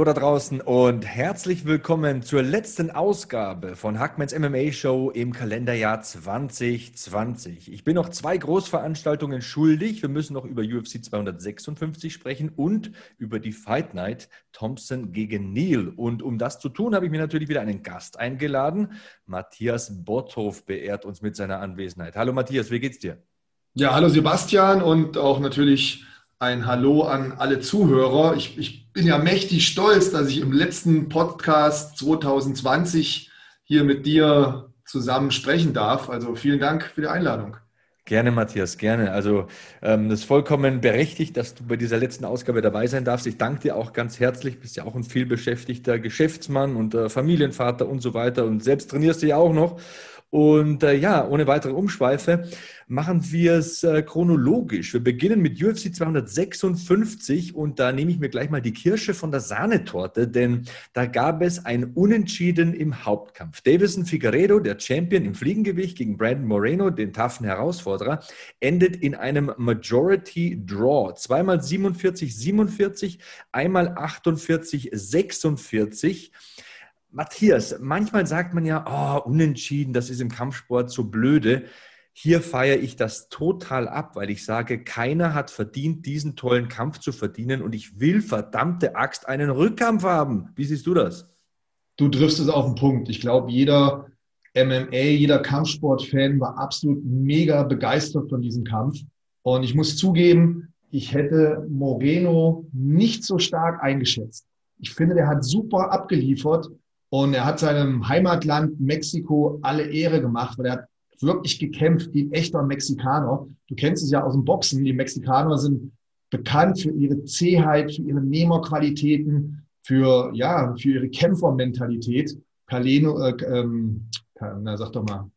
Hallo da draußen und herzlich willkommen zur letzten Ausgabe von Hackmans MMA Show im Kalenderjahr 2020. Ich bin noch zwei Großveranstaltungen schuldig. Wir müssen noch über UFC 256 sprechen und über die Fight Night Thompson gegen Neil. Und um das zu tun, habe ich mir natürlich wieder einen Gast eingeladen. Matthias Botthoff beehrt uns mit seiner Anwesenheit. Hallo Matthias, wie geht's dir? Ja, hallo Sebastian und auch natürlich ein Hallo an alle Zuhörer. Ich, ich, bin ja mächtig stolz, dass ich im letzten Podcast 2020 hier mit dir zusammen sprechen darf. Also vielen Dank für die Einladung. Gerne, Matthias, gerne. Also ähm, das ist vollkommen berechtigt, dass du bei dieser letzten Ausgabe dabei sein darfst. Ich danke dir auch ganz herzlich. Bist ja auch ein vielbeschäftigter Geschäftsmann und äh, Familienvater und so weiter und selbst trainierst du ja auch noch. Und äh, ja, ohne weitere Umschweife machen wir es äh, chronologisch. Wir beginnen mit UFC 256 und da nehme ich mir gleich mal die Kirsche von der Sahnetorte, denn da gab es ein Unentschieden im Hauptkampf. Davison Figueredo, der Champion im Fliegengewicht gegen Brandon Moreno, den taffen Herausforderer, endet in einem Majority Draw. Zweimal 47, 47, einmal 48, 46. Matthias, manchmal sagt man ja, oh, unentschieden, das ist im Kampfsport so blöde. Hier feiere ich das total ab, weil ich sage, keiner hat verdient, diesen tollen Kampf zu verdienen und ich will verdammte Axt einen Rückkampf haben. Wie siehst du das? Du triffst es auf den Punkt. Ich glaube, jeder MMA, jeder Kampfsportfan war absolut mega begeistert von diesem Kampf. Und ich muss zugeben, ich hätte Moreno nicht so stark eingeschätzt. Ich finde, der hat super abgeliefert. Und er hat seinem Heimatland Mexiko alle Ehre gemacht, weil er hat wirklich gekämpft wie ein echter Mexikaner. Du kennst es ja aus dem Boxen. Die Mexikaner sind bekannt für ihre Zähheit, für ihre Nehmerqualitäten, für, ja, für ihre Kämpfermentalität. Caleno, äh, ähm, na, sag doch mal.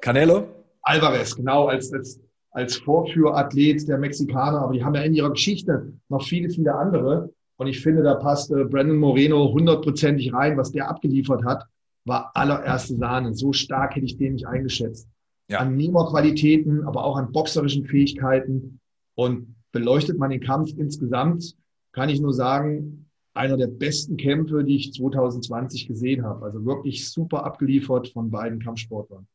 Canelo? Alvarez, genau, als, als, als Vorführathlet der Mexikaner. Aber die haben ja in ihrer Geschichte noch viele, viele andere. Und ich finde, da passt äh, Brandon Moreno hundertprozentig rein. Was der abgeliefert hat, war allererste Sahne. So stark hätte ich den nicht eingeschätzt. Ja. An Nehmerqualitäten, aber auch an boxerischen Fähigkeiten. Und beleuchtet man den Kampf insgesamt, kann ich nur sagen, einer der besten Kämpfe, die ich 2020 gesehen habe. Also wirklich super abgeliefert von beiden Kampfsportlern.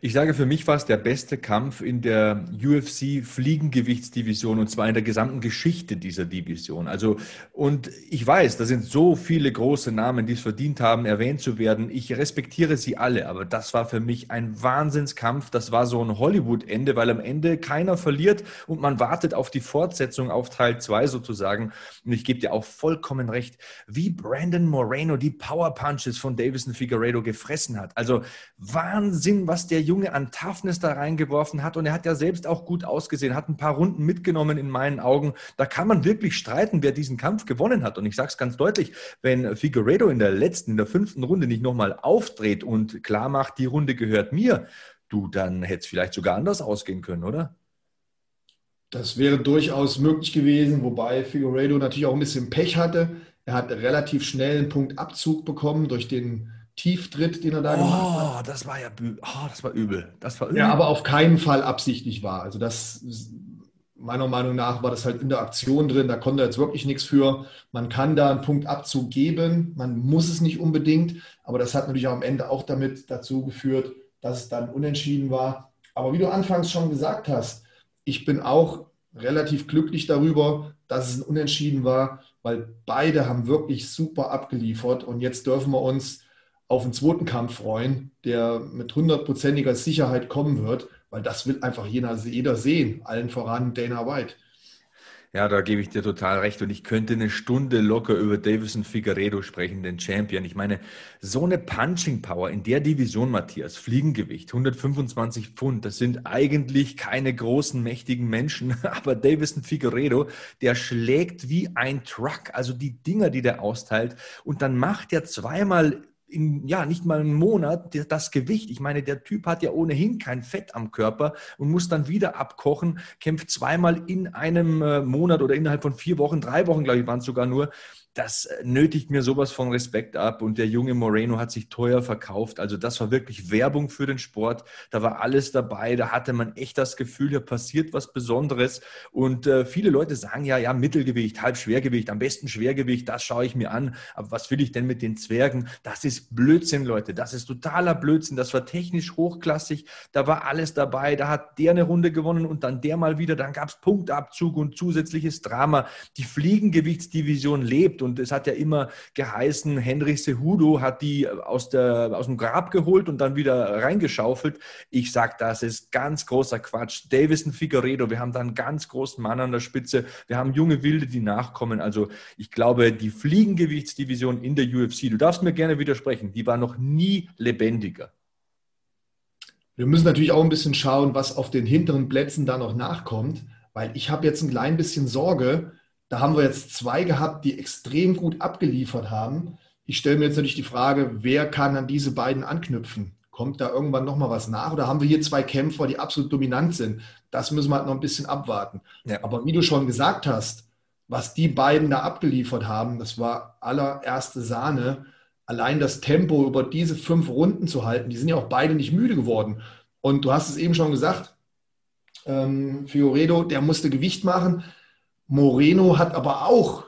Ich sage, für mich war es der beste Kampf in der UFC Fliegengewichtsdivision und zwar in der gesamten Geschichte dieser Division. Also, und ich weiß, da sind so viele große Namen, die es verdient haben, erwähnt zu werden. Ich respektiere sie alle, aber das war für mich ein Wahnsinnskampf. Das war so ein Hollywood-Ende, weil am Ende keiner verliert und man wartet auf die Fortsetzung auf Teil 2 sozusagen. Und ich gebe dir auch vollkommen recht, wie Brandon Moreno die Power Punches von Davison Figueredo gefressen hat. Also Wahnsinn, was der Junge an Toughness da reingeworfen hat. Und er hat ja selbst auch gut ausgesehen, hat ein paar Runden mitgenommen in meinen Augen. Da kann man wirklich streiten, wer diesen Kampf gewonnen hat. Und ich sage es ganz deutlich, wenn Figueredo in der letzten, in der fünften Runde nicht nochmal aufdreht und klar macht, die Runde gehört mir, du, dann hätte es vielleicht sogar anders ausgehen können, oder? Das wäre durchaus möglich gewesen, wobei Figueredo natürlich auch ein bisschen Pech hatte. Er hat relativ schnell einen Punktabzug bekommen durch den Tieftritt, den er da oh, gemacht hat. Oh, das war ja oh, das war übel. Das war übel. Ja, aber auf keinen Fall absichtlich war. Also das meiner Meinung nach war das halt in der Aktion drin, da konnte er jetzt wirklich nichts für. Man kann da einen Punktabzug geben, man muss es nicht unbedingt, aber das hat natürlich am Ende auch damit dazu geführt, dass es dann unentschieden war. Aber wie du anfangs schon gesagt hast, ich bin auch relativ glücklich darüber, dass es ein Unentschieden war, weil beide haben wirklich super abgeliefert und jetzt dürfen wir uns auf den zweiten Kampf freuen, der mit hundertprozentiger Sicherheit kommen wird, weil das will einfach jeder, jeder sehen, allen voran Dana White. Ja, da gebe ich dir total recht. Und ich könnte eine Stunde locker über Davison Figueredo sprechen, den Champion. Ich meine, so eine Punching Power in der Division, Matthias, Fliegengewicht, 125 Pfund, das sind eigentlich keine großen, mächtigen Menschen. Aber Davison Figueredo, der schlägt wie ein Truck. Also die Dinger, die der austeilt. Und dann macht er zweimal in, ja, nicht mal einen Monat das Gewicht. Ich meine, der Typ hat ja ohnehin kein Fett am Körper und muss dann wieder abkochen, kämpft zweimal in einem äh, Monat oder innerhalb von vier Wochen, drei Wochen, glaube ich, waren es sogar nur, das nötigt mir sowas von Respekt ab. Und der junge Moreno hat sich teuer verkauft. Also das war wirklich Werbung für den Sport. Da war alles dabei. Da hatte man echt das Gefühl, hier passiert was Besonderes. Und äh, viele Leute sagen ja, ja, Mittelgewicht, Halbschwergewicht, am besten Schwergewicht, das schaue ich mir an. Aber was will ich denn mit den Zwergen? Das ist Blödsinn, Leute. Das ist totaler Blödsinn. Das war technisch hochklassig. Da war alles dabei. Da hat der eine Runde gewonnen und dann der mal wieder. Dann gab es Punktabzug und zusätzliches Drama. Die Fliegengewichtsdivision lebt und es hat ja immer geheißen, Henry Sehudo hat die aus, der, aus dem Grab geholt und dann wieder reingeschaufelt. Ich sage, das ist ganz großer Quatsch. Davison Figueredo, wir haben da einen ganz großen Mann an der Spitze. Wir haben junge Wilde, die nachkommen. Also ich glaube, die Fliegengewichtsdivision in der UFC, du darfst mir gerne widersprechen, die war noch nie lebendiger. Wir müssen natürlich auch ein bisschen schauen, was auf den hinteren Plätzen da noch nachkommt, weil ich habe jetzt ein klein bisschen Sorge, da haben wir jetzt zwei gehabt, die extrem gut abgeliefert haben. Ich stelle mir jetzt natürlich die Frage, wer kann an diese beiden anknüpfen? Kommt da irgendwann nochmal was nach? Oder haben wir hier zwei Kämpfer, die absolut dominant sind? Das müssen wir halt noch ein bisschen abwarten. Ja. Aber wie du schon gesagt hast, was die beiden da abgeliefert haben, das war allererste Sahne. Allein das Tempo über diese fünf Runden zu halten, die sind ja auch beide nicht müde geworden. Und du hast es eben schon gesagt, ähm, Fioredo, der musste Gewicht machen. Moreno hat aber auch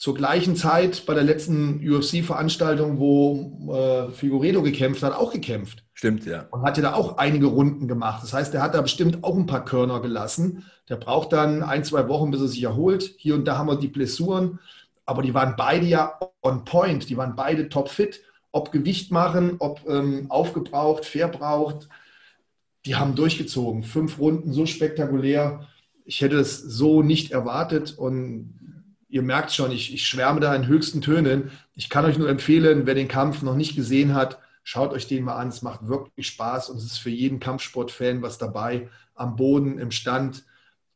zur gleichen Zeit bei der letzten UFC-Veranstaltung, wo äh, Figueredo gekämpft hat, auch gekämpft. Stimmt, ja. Und hat ja da auch einige Runden gemacht. Das heißt, der hat da bestimmt auch ein paar Körner gelassen. Der braucht dann ein, zwei Wochen, bis er sich erholt. Hier und da haben wir die Blessuren. Aber die waren beide ja on point. Die waren beide topfit. Ob Gewicht machen, ob ähm, aufgebraucht, verbraucht. Die haben durchgezogen. Fünf Runden, so spektakulär ich hätte es so nicht erwartet und ihr merkt schon, ich, ich schwärme da in höchsten Tönen. Ich kann euch nur empfehlen, wer den Kampf noch nicht gesehen hat, schaut euch den mal an. Es macht wirklich Spaß und es ist für jeden Kampfsportfan was dabei. Am Boden, im Stand.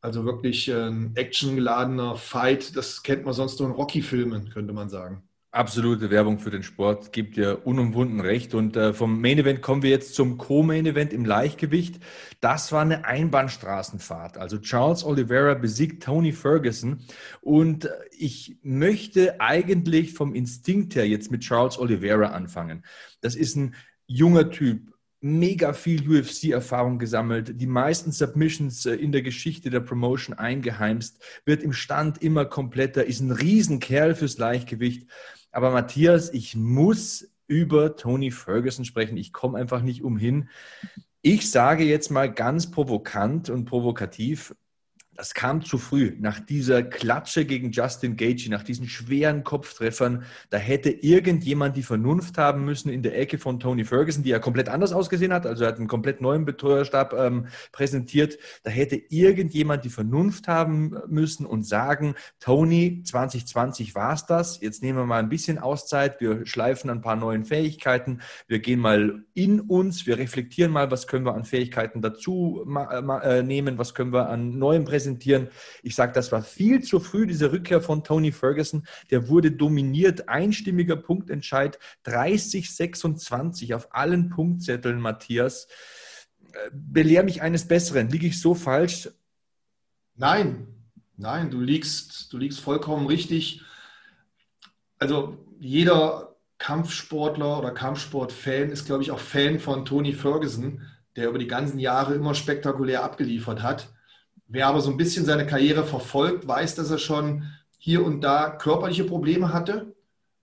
Also wirklich ein actiongeladener Fight. Das kennt man sonst nur in Rocky-Filmen, könnte man sagen. Absolute Werbung für den Sport, gibt dir unumwunden recht. Und äh, vom Main Event kommen wir jetzt zum Co-Main Event im Leichtgewicht. Das war eine Einbahnstraßenfahrt. Also Charles Oliveira besiegt Tony Ferguson. Und äh, ich möchte eigentlich vom Instinkt her jetzt mit Charles Oliveira anfangen. Das ist ein junger Typ, mega viel UFC-Erfahrung gesammelt, die meisten Submissions äh, in der Geschichte der Promotion eingeheimst, wird im Stand immer kompletter, ist ein Riesenkerl fürs Leichtgewicht. Aber Matthias, ich muss über Tony Ferguson sprechen. Ich komme einfach nicht umhin. Ich sage jetzt mal ganz provokant und provokativ, das kam zu früh. Nach dieser Klatsche gegen Justin Gaethje, nach diesen schweren Kopftreffern, da hätte irgendjemand die Vernunft haben müssen in der Ecke von Tony Ferguson, die ja komplett anders ausgesehen hat. Also er hat einen komplett neuen Betreuerstab ähm, präsentiert. Da hätte irgendjemand die Vernunft haben müssen und sagen, Tony, 2020 war es das. Jetzt nehmen wir mal ein bisschen Auszeit. Wir schleifen ein paar neuen Fähigkeiten. Wir gehen mal in uns. Wir reflektieren mal, was können wir an Fähigkeiten dazu äh, nehmen, was können wir an neuem präsentieren präsentieren. Ich sage, das war viel zu früh, diese Rückkehr von Tony Ferguson. Der wurde dominiert, einstimmiger Punktentscheid, 30-26 auf allen Punktzetteln, Matthias. Äh, belehr mich eines Besseren. Liege ich so falsch? Nein, nein, du liegst, du liegst vollkommen richtig. Also jeder Kampfsportler oder Kampfsportfan ist, glaube ich, auch Fan von Tony Ferguson, der über die ganzen Jahre immer spektakulär abgeliefert hat. Wer aber so ein bisschen seine Karriere verfolgt, weiß, dass er schon hier und da körperliche Probleme hatte,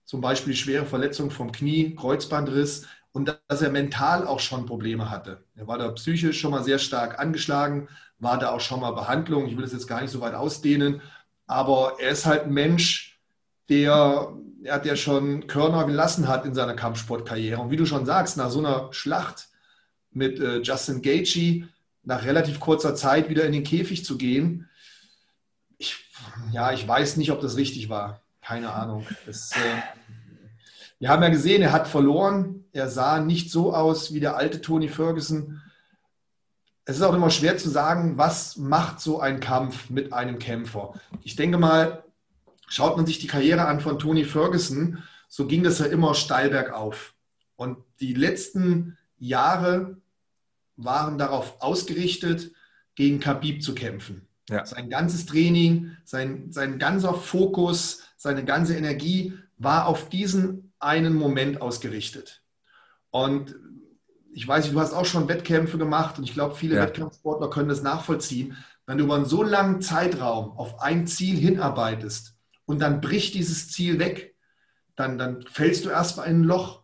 zum Beispiel schwere Verletzungen vom Knie, Kreuzbandriss und dass er mental auch schon Probleme hatte. Er war da psychisch schon mal sehr stark angeschlagen, war da auch schon mal Behandlung. Ich will das jetzt gar nicht so weit ausdehnen, aber er ist halt ein Mensch, der, er der schon Körner gelassen hat in seiner Kampfsportkarriere. Und wie du schon sagst, nach so einer Schlacht mit äh, Justin Gaethje nach relativ kurzer Zeit wieder in den Käfig zu gehen. Ich ja, ich weiß nicht, ob das richtig war. Keine Ahnung. Das, äh, wir haben ja gesehen, er hat verloren. Er sah nicht so aus wie der alte Tony Ferguson. Es ist auch immer schwer zu sagen, was macht so ein Kampf mit einem Kämpfer. Ich denke mal, schaut man sich die Karriere an von Tony Ferguson, so ging das ja immer steil bergauf. Und die letzten Jahre waren darauf ausgerichtet, gegen Khabib zu kämpfen. Ja. Sein ganzes Training, sein, sein ganzer Fokus, seine ganze Energie war auf diesen einen Moment ausgerichtet. Und ich weiß nicht, du hast auch schon Wettkämpfe gemacht und ich glaube, viele ja. Wettkampfsportler können das nachvollziehen. Wenn du über einen so langen Zeitraum auf ein Ziel hinarbeitest und dann bricht dieses Ziel weg, dann, dann fällst du erstmal in ein Loch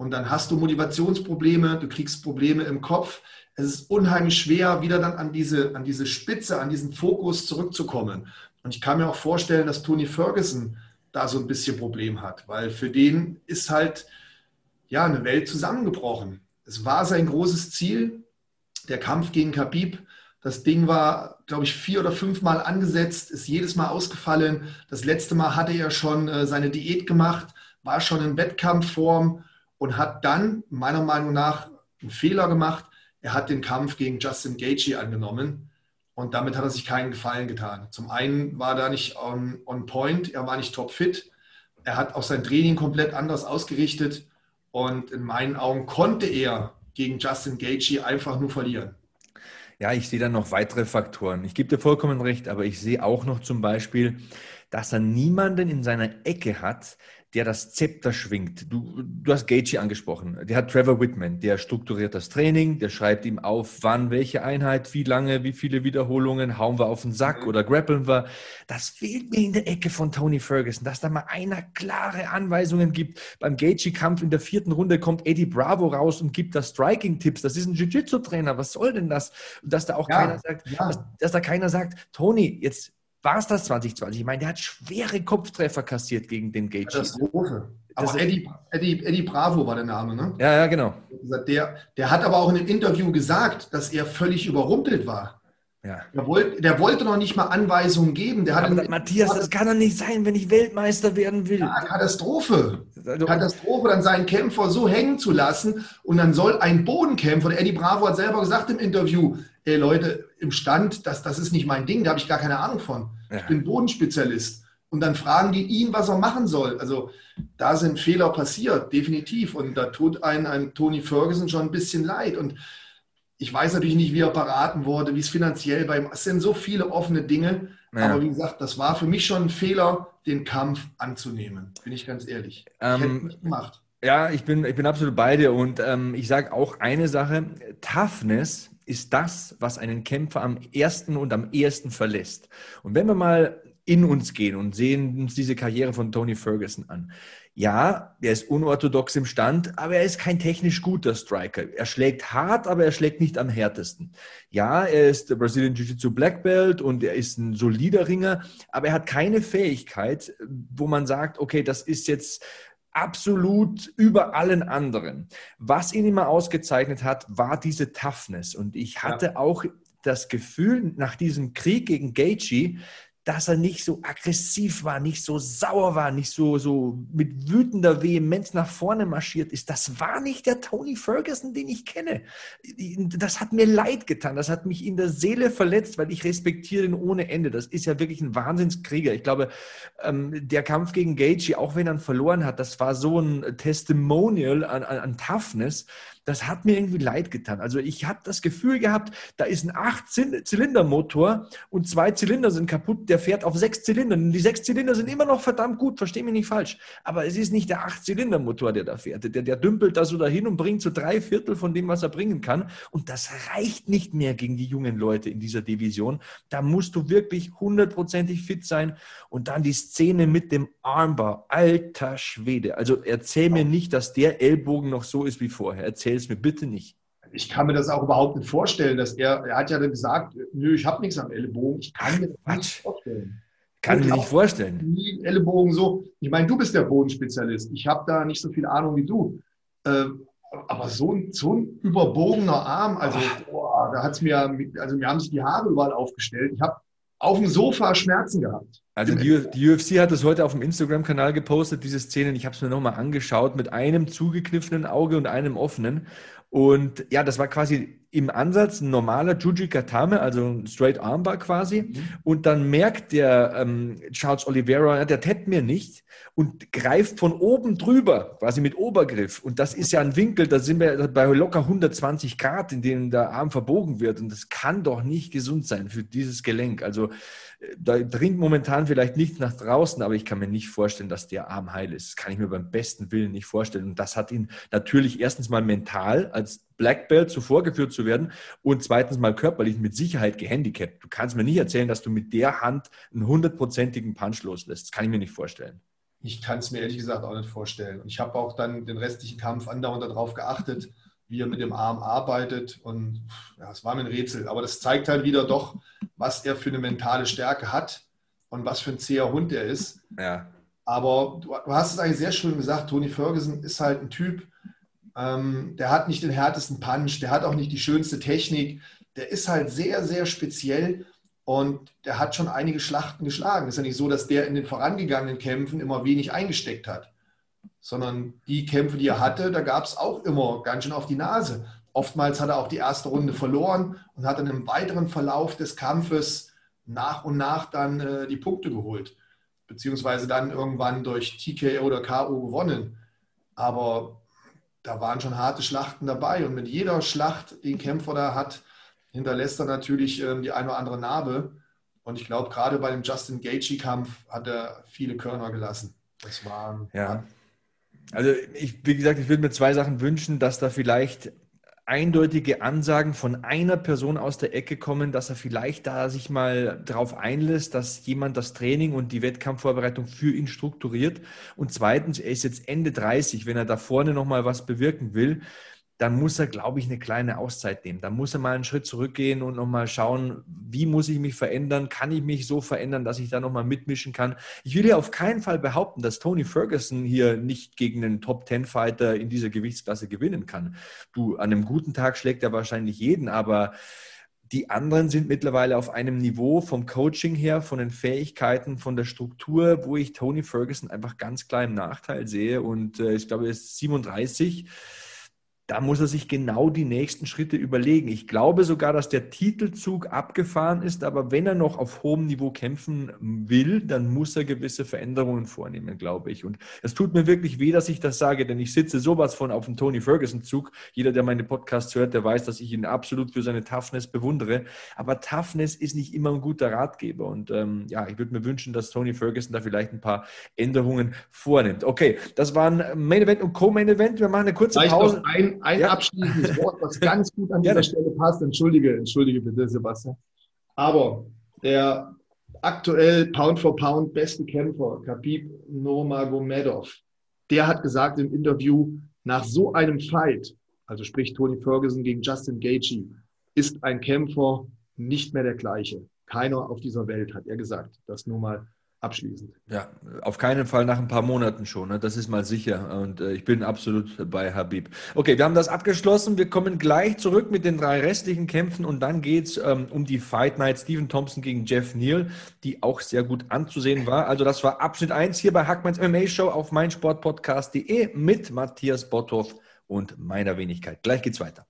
und dann hast du Motivationsprobleme, du kriegst Probleme im Kopf. Es ist unheimlich schwer, wieder dann an diese, an diese Spitze, an diesen Fokus zurückzukommen. Und ich kann mir auch vorstellen, dass Tony Ferguson da so ein bisschen Problem hat, weil für den ist halt ja eine Welt zusammengebrochen. Es war sein großes Ziel, der Kampf gegen Khabib. Das Ding war, glaube ich, vier oder fünf Mal angesetzt, ist jedes Mal ausgefallen. Das letzte Mal hatte er schon äh, seine Diät gemacht, war schon in Wettkampfform und hat dann meiner Meinung nach einen Fehler gemacht. Er hat den Kampf gegen Justin Gaethje angenommen und damit hat er sich keinen Gefallen getan. Zum einen war er da nicht on, on point, er war nicht topfit. Er hat auch sein Training komplett anders ausgerichtet. Und in meinen Augen konnte er gegen Justin Gaethje einfach nur verlieren. Ja, ich sehe da noch weitere Faktoren. Ich gebe dir vollkommen recht, aber ich sehe auch noch zum Beispiel, dass er niemanden in seiner Ecke hat, der das Zepter schwingt. Du, du hast Gaethje angesprochen. Der hat Trevor Whitman, der strukturiert das Training, der schreibt ihm auf, wann, welche Einheit, wie lange, wie viele Wiederholungen, hauen wir auf den Sack oder grappeln wir. Das fehlt mir in der Ecke von Tony Ferguson, dass da mal einer klare Anweisungen gibt. Beim Gaethje-Kampf in der vierten Runde kommt Eddie Bravo raus und gibt da Striking-Tipps. Das ist ein Jiu-Jitsu-Trainer. Was soll denn das? Und dass da auch ja, keiner sagt, ja. dass, dass da keiner sagt, Tony, jetzt war es das 2020? Ich meine, der hat schwere Kopftreffer kassiert gegen den Gage. Katastrophe. Aber Eddie, Eddie, Eddie Bravo war der Name, ne? Ja, ja, genau. Der, der hat aber auch in einem Interview gesagt, dass er völlig überrumpelt war. Ja. Der, wollte, der wollte noch nicht mal Anweisungen geben. Der aber Matthias, das kann doch nicht sein, wenn ich Weltmeister werden will. Ja, Katastrophe. Katastrophe, dann seinen Kämpfer so hängen zu lassen und dann soll ein Bodenkämpfer, der Eddie Bravo hat selber gesagt im Interview, ey Leute, im Stand, das, das ist nicht mein Ding, da habe ich gar keine Ahnung von. Ja. Ich bin Bodenspezialist. Und dann fragen die ihn, was er machen soll. Also da sind Fehler passiert, definitiv. Und da tut ein, ein Tony Ferguson schon ein bisschen leid. Und ich weiß natürlich nicht, wie er beraten wurde, wie es finanziell bei ihm, es sind so viele offene Dinge. Ja. Aber wie gesagt, das war für mich schon ein Fehler, den Kampf anzunehmen, bin ich ganz ehrlich. Ähm, ich hätte nicht gemacht. Ja, ich bin, ich bin absolut bei dir und ähm, ich sage auch eine Sache, Toughness ist das, was einen Kämpfer am ersten und am ehesten verlässt. Und wenn wir mal in uns gehen und sehen uns diese Karriere von Tony Ferguson an. Ja, er ist unorthodox im Stand, aber er ist kein technisch guter Striker. Er schlägt hart, aber er schlägt nicht am härtesten. Ja, er ist der Brazilian Jiu-Jitsu Black Belt und er ist ein solider Ringer, aber er hat keine Fähigkeit, wo man sagt, okay, das ist jetzt absolut über allen anderen. Was ihn immer ausgezeichnet hat, war diese Toughness. Und ich hatte ja. auch das Gefühl nach diesem Krieg gegen Gaethje, dass er nicht so aggressiv war, nicht so sauer war, nicht so, so mit wütender Vehemenz nach vorne marschiert ist. Das war nicht der Tony Ferguson, den ich kenne. Das hat mir leid getan. Das hat mich in der Seele verletzt, weil ich respektiere ihn ohne Ende. Das ist ja wirklich ein Wahnsinnskrieger. Ich glaube, ähm, der Kampf gegen Gaethje, auch wenn er verloren hat, das war so ein Testimonial an, an, an Toughness das hat mir irgendwie leid getan. Also ich habe das Gefühl gehabt, da ist ein Acht-Zylinder-Motor und zwei Zylinder sind kaputt, der fährt auf sechs Zylindern. Und die sechs Zylinder sind immer noch verdammt gut, verstehe mich nicht falsch. Aber es ist nicht der Acht-Zylinder-Motor, der da fährt. Der, der dümpelt da so dahin und bringt so drei Viertel von dem, was er bringen kann. Und das reicht nicht mehr gegen die jungen Leute in dieser Division. Da musst du wirklich hundertprozentig fit sein. Und dann die Szene mit dem Armbar. Alter Schwede. Also erzähl mir nicht, dass der Ellbogen noch so ist wie vorher. Erzähl erzähl es mir bitte nicht. Ich kann mir das auch überhaupt nicht vorstellen, dass er, er hat ja gesagt, nö, ich habe nichts am Ellenbogen. Ich kann mir das Quatsch. nicht vorstellen. Kann mir nicht vorstellen. Nie Ellenbogen so. Ich meine, du bist der Bodenspezialist. Ich habe da nicht so viel Ahnung wie du. Äh, aber so ein, so ein überbogener Arm, also boah, da hat es mir, also mir haben sich die Haare überall aufgestellt. Ich habe auf dem Sofa Schmerzen gehabt. Also die, die UFC hat es heute auf dem Instagram-Kanal gepostet, diese Szenen. Ich habe es mir nochmal angeschaut mit einem zugekniffenen Auge und einem offenen. Und ja, das war quasi im Ansatz ein normaler Juji Katame, also ein Straight Armbar quasi. Mhm. Und dann merkt der ähm, Charles Oliveira, der tätt mir nicht und greift von oben drüber, quasi mit Obergriff. Und das ist ja ein Winkel, da sind wir bei locker 120 Grad, in dem der Arm verbogen wird. Und das kann doch nicht gesund sein für dieses Gelenk. Also da dringt momentan vielleicht nichts nach draußen, aber ich kann mir nicht vorstellen, dass der Arm heil ist. Das kann ich mir beim besten Willen nicht vorstellen. Und das hat ihn natürlich erstens mal mental als Black Belt zuvor geführt zu werden und zweitens mal körperlich mit Sicherheit gehandicapt. Du kannst mir nicht erzählen, dass du mit der Hand einen hundertprozentigen Punch loslässt. Das kann ich mir nicht vorstellen. Ich kann es mir ehrlich gesagt auch nicht vorstellen. Und ich habe auch dann den restlichen Kampf andauernd darauf geachtet, wie er mit dem Arm arbeitet. Und ja, es war mir ein Rätsel. Aber das zeigt halt wieder doch, was er für eine mentale Stärke hat und was für ein zäher Hund er ist. Ja. Aber du, du hast es eigentlich sehr schön gesagt, Tony Ferguson ist halt ein Typ, ähm, der hat nicht den härtesten Punch, der hat auch nicht die schönste Technik. Der ist halt sehr, sehr speziell und der hat schon einige Schlachten geschlagen. Es ist ja nicht so, dass der in den vorangegangenen Kämpfen immer wenig eingesteckt hat sondern die Kämpfe, die er hatte, da gab es auch immer ganz schön auf die Nase. Oftmals hat er auch die erste Runde verloren und hat dann im weiteren Verlauf des Kampfes nach und nach dann äh, die Punkte geholt, beziehungsweise dann irgendwann durch TKO oder KO gewonnen. Aber da waren schon harte Schlachten dabei und mit jeder Schlacht, die ein Kämpfer da hat, hinterlässt er natürlich äh, die eine oder andere Narbe. Und ich glaube, gerade bei dem Justin Gaethje-Kampf hat er viele Körner gelassen. Das waren ja. Also ich, wie gesagt, ich würde mir zwei Sachen wünschen, dass da vielleicht eindeutige Ansagen von einer Person aus der Ecke kommen, dass er vielleicht da sich mal darauf einlässt, dass jemand das Training und die Wettkampfvorbereitung für ihn strukturiert. Und zweitens, er ist jetzt Ende 30, wenn er da vorne nochmal was bewirken will, dann muss er, glaube ich, eine kleine Auszeit nehmen. Da muss er mal einen Schritt zurückgehen und nochmal schauen, wie muss ich mich verändern? Kann ich mich so verändern, dass ich da nochmal mitmischen kann? Ich will ja auf keinen Fall behaupten, dass Tony Ferguson hier nicht gegen einen Top-10-Fighter in dieser Gewichtsklasse gewinnen kann. Du, an einem guten Tag schlägt er wahrscheinlich jeden, aber die anderen sind mittlerweile auf einem Niveau vom Coaching her, von den Fähigkeiten, von der Struktur, wo ich Tony Ferguson einfach ganz klar im Nachteil sehe. Und äh, ich glaube, er ist 37 da muss er sich genau die nächsten Schritte überlegen. Ich glaube sogar, dass der Titelzug abgefahren ist, aber wenn er noch auf hohem Niveau kämpfen will, dann muss er gewisse Veränderungen vornehmen, glaube ich. Und es tut mir wirklich weh, dass ich das sage, denn ich sitze sowas von auf dem Tony Ferguson-Zug. Jeder, der meine Podcasts hört, der weiß, dass ich ihn absolut für seine Toughness bewundere. Aber Toughness ist nicht immer ein guter Ratgeber. Und ähm, ja, ich würde mir wünschen, dass Tony Ferguson da vielleicht ein paar Änderungen vornimmt. Okay, das waren Main Event und Co-Main Event. Wir machen eine kurze Pause. Ein, ein ja. abschließendes Wort, was ganz gut an dieser. Stelle passt. Entschuldige, entschuldige bitte, Sebastian. Aber der aktuell Pound for Pound beste Kämpfer, Khabib Nurmagomedov, der hat gesagt im Interview, nach so einem Fight, also sprich Tony Ferguson gegen Justin Gaethje, ist ein Kämpfer nicht mehr der gleiche. Keiner auf dieser Welt, hat er gesagt. Das nur mal abschließend. Ja, auf keinen Fall nach ein paar Monaten schon. Ne? Das ist mal sicher. Und äh, ich bin absolut bei Habib. Okay, wir haben das abgeschlossen. Wir kommen gleich zurück mit den drei restlichen Kämpfen und dann geht es ähm, um die Fight Night Stephen Thompson gegen Jeff Neal, die auch sehr gut anzusehen war. Also das war Abschnitt 1 hier bei Hackmanns MMA Show auf meinsportpodcast.de mit Matthias Botthoff und meiner Wenigkeit. Gleich geht's weiter.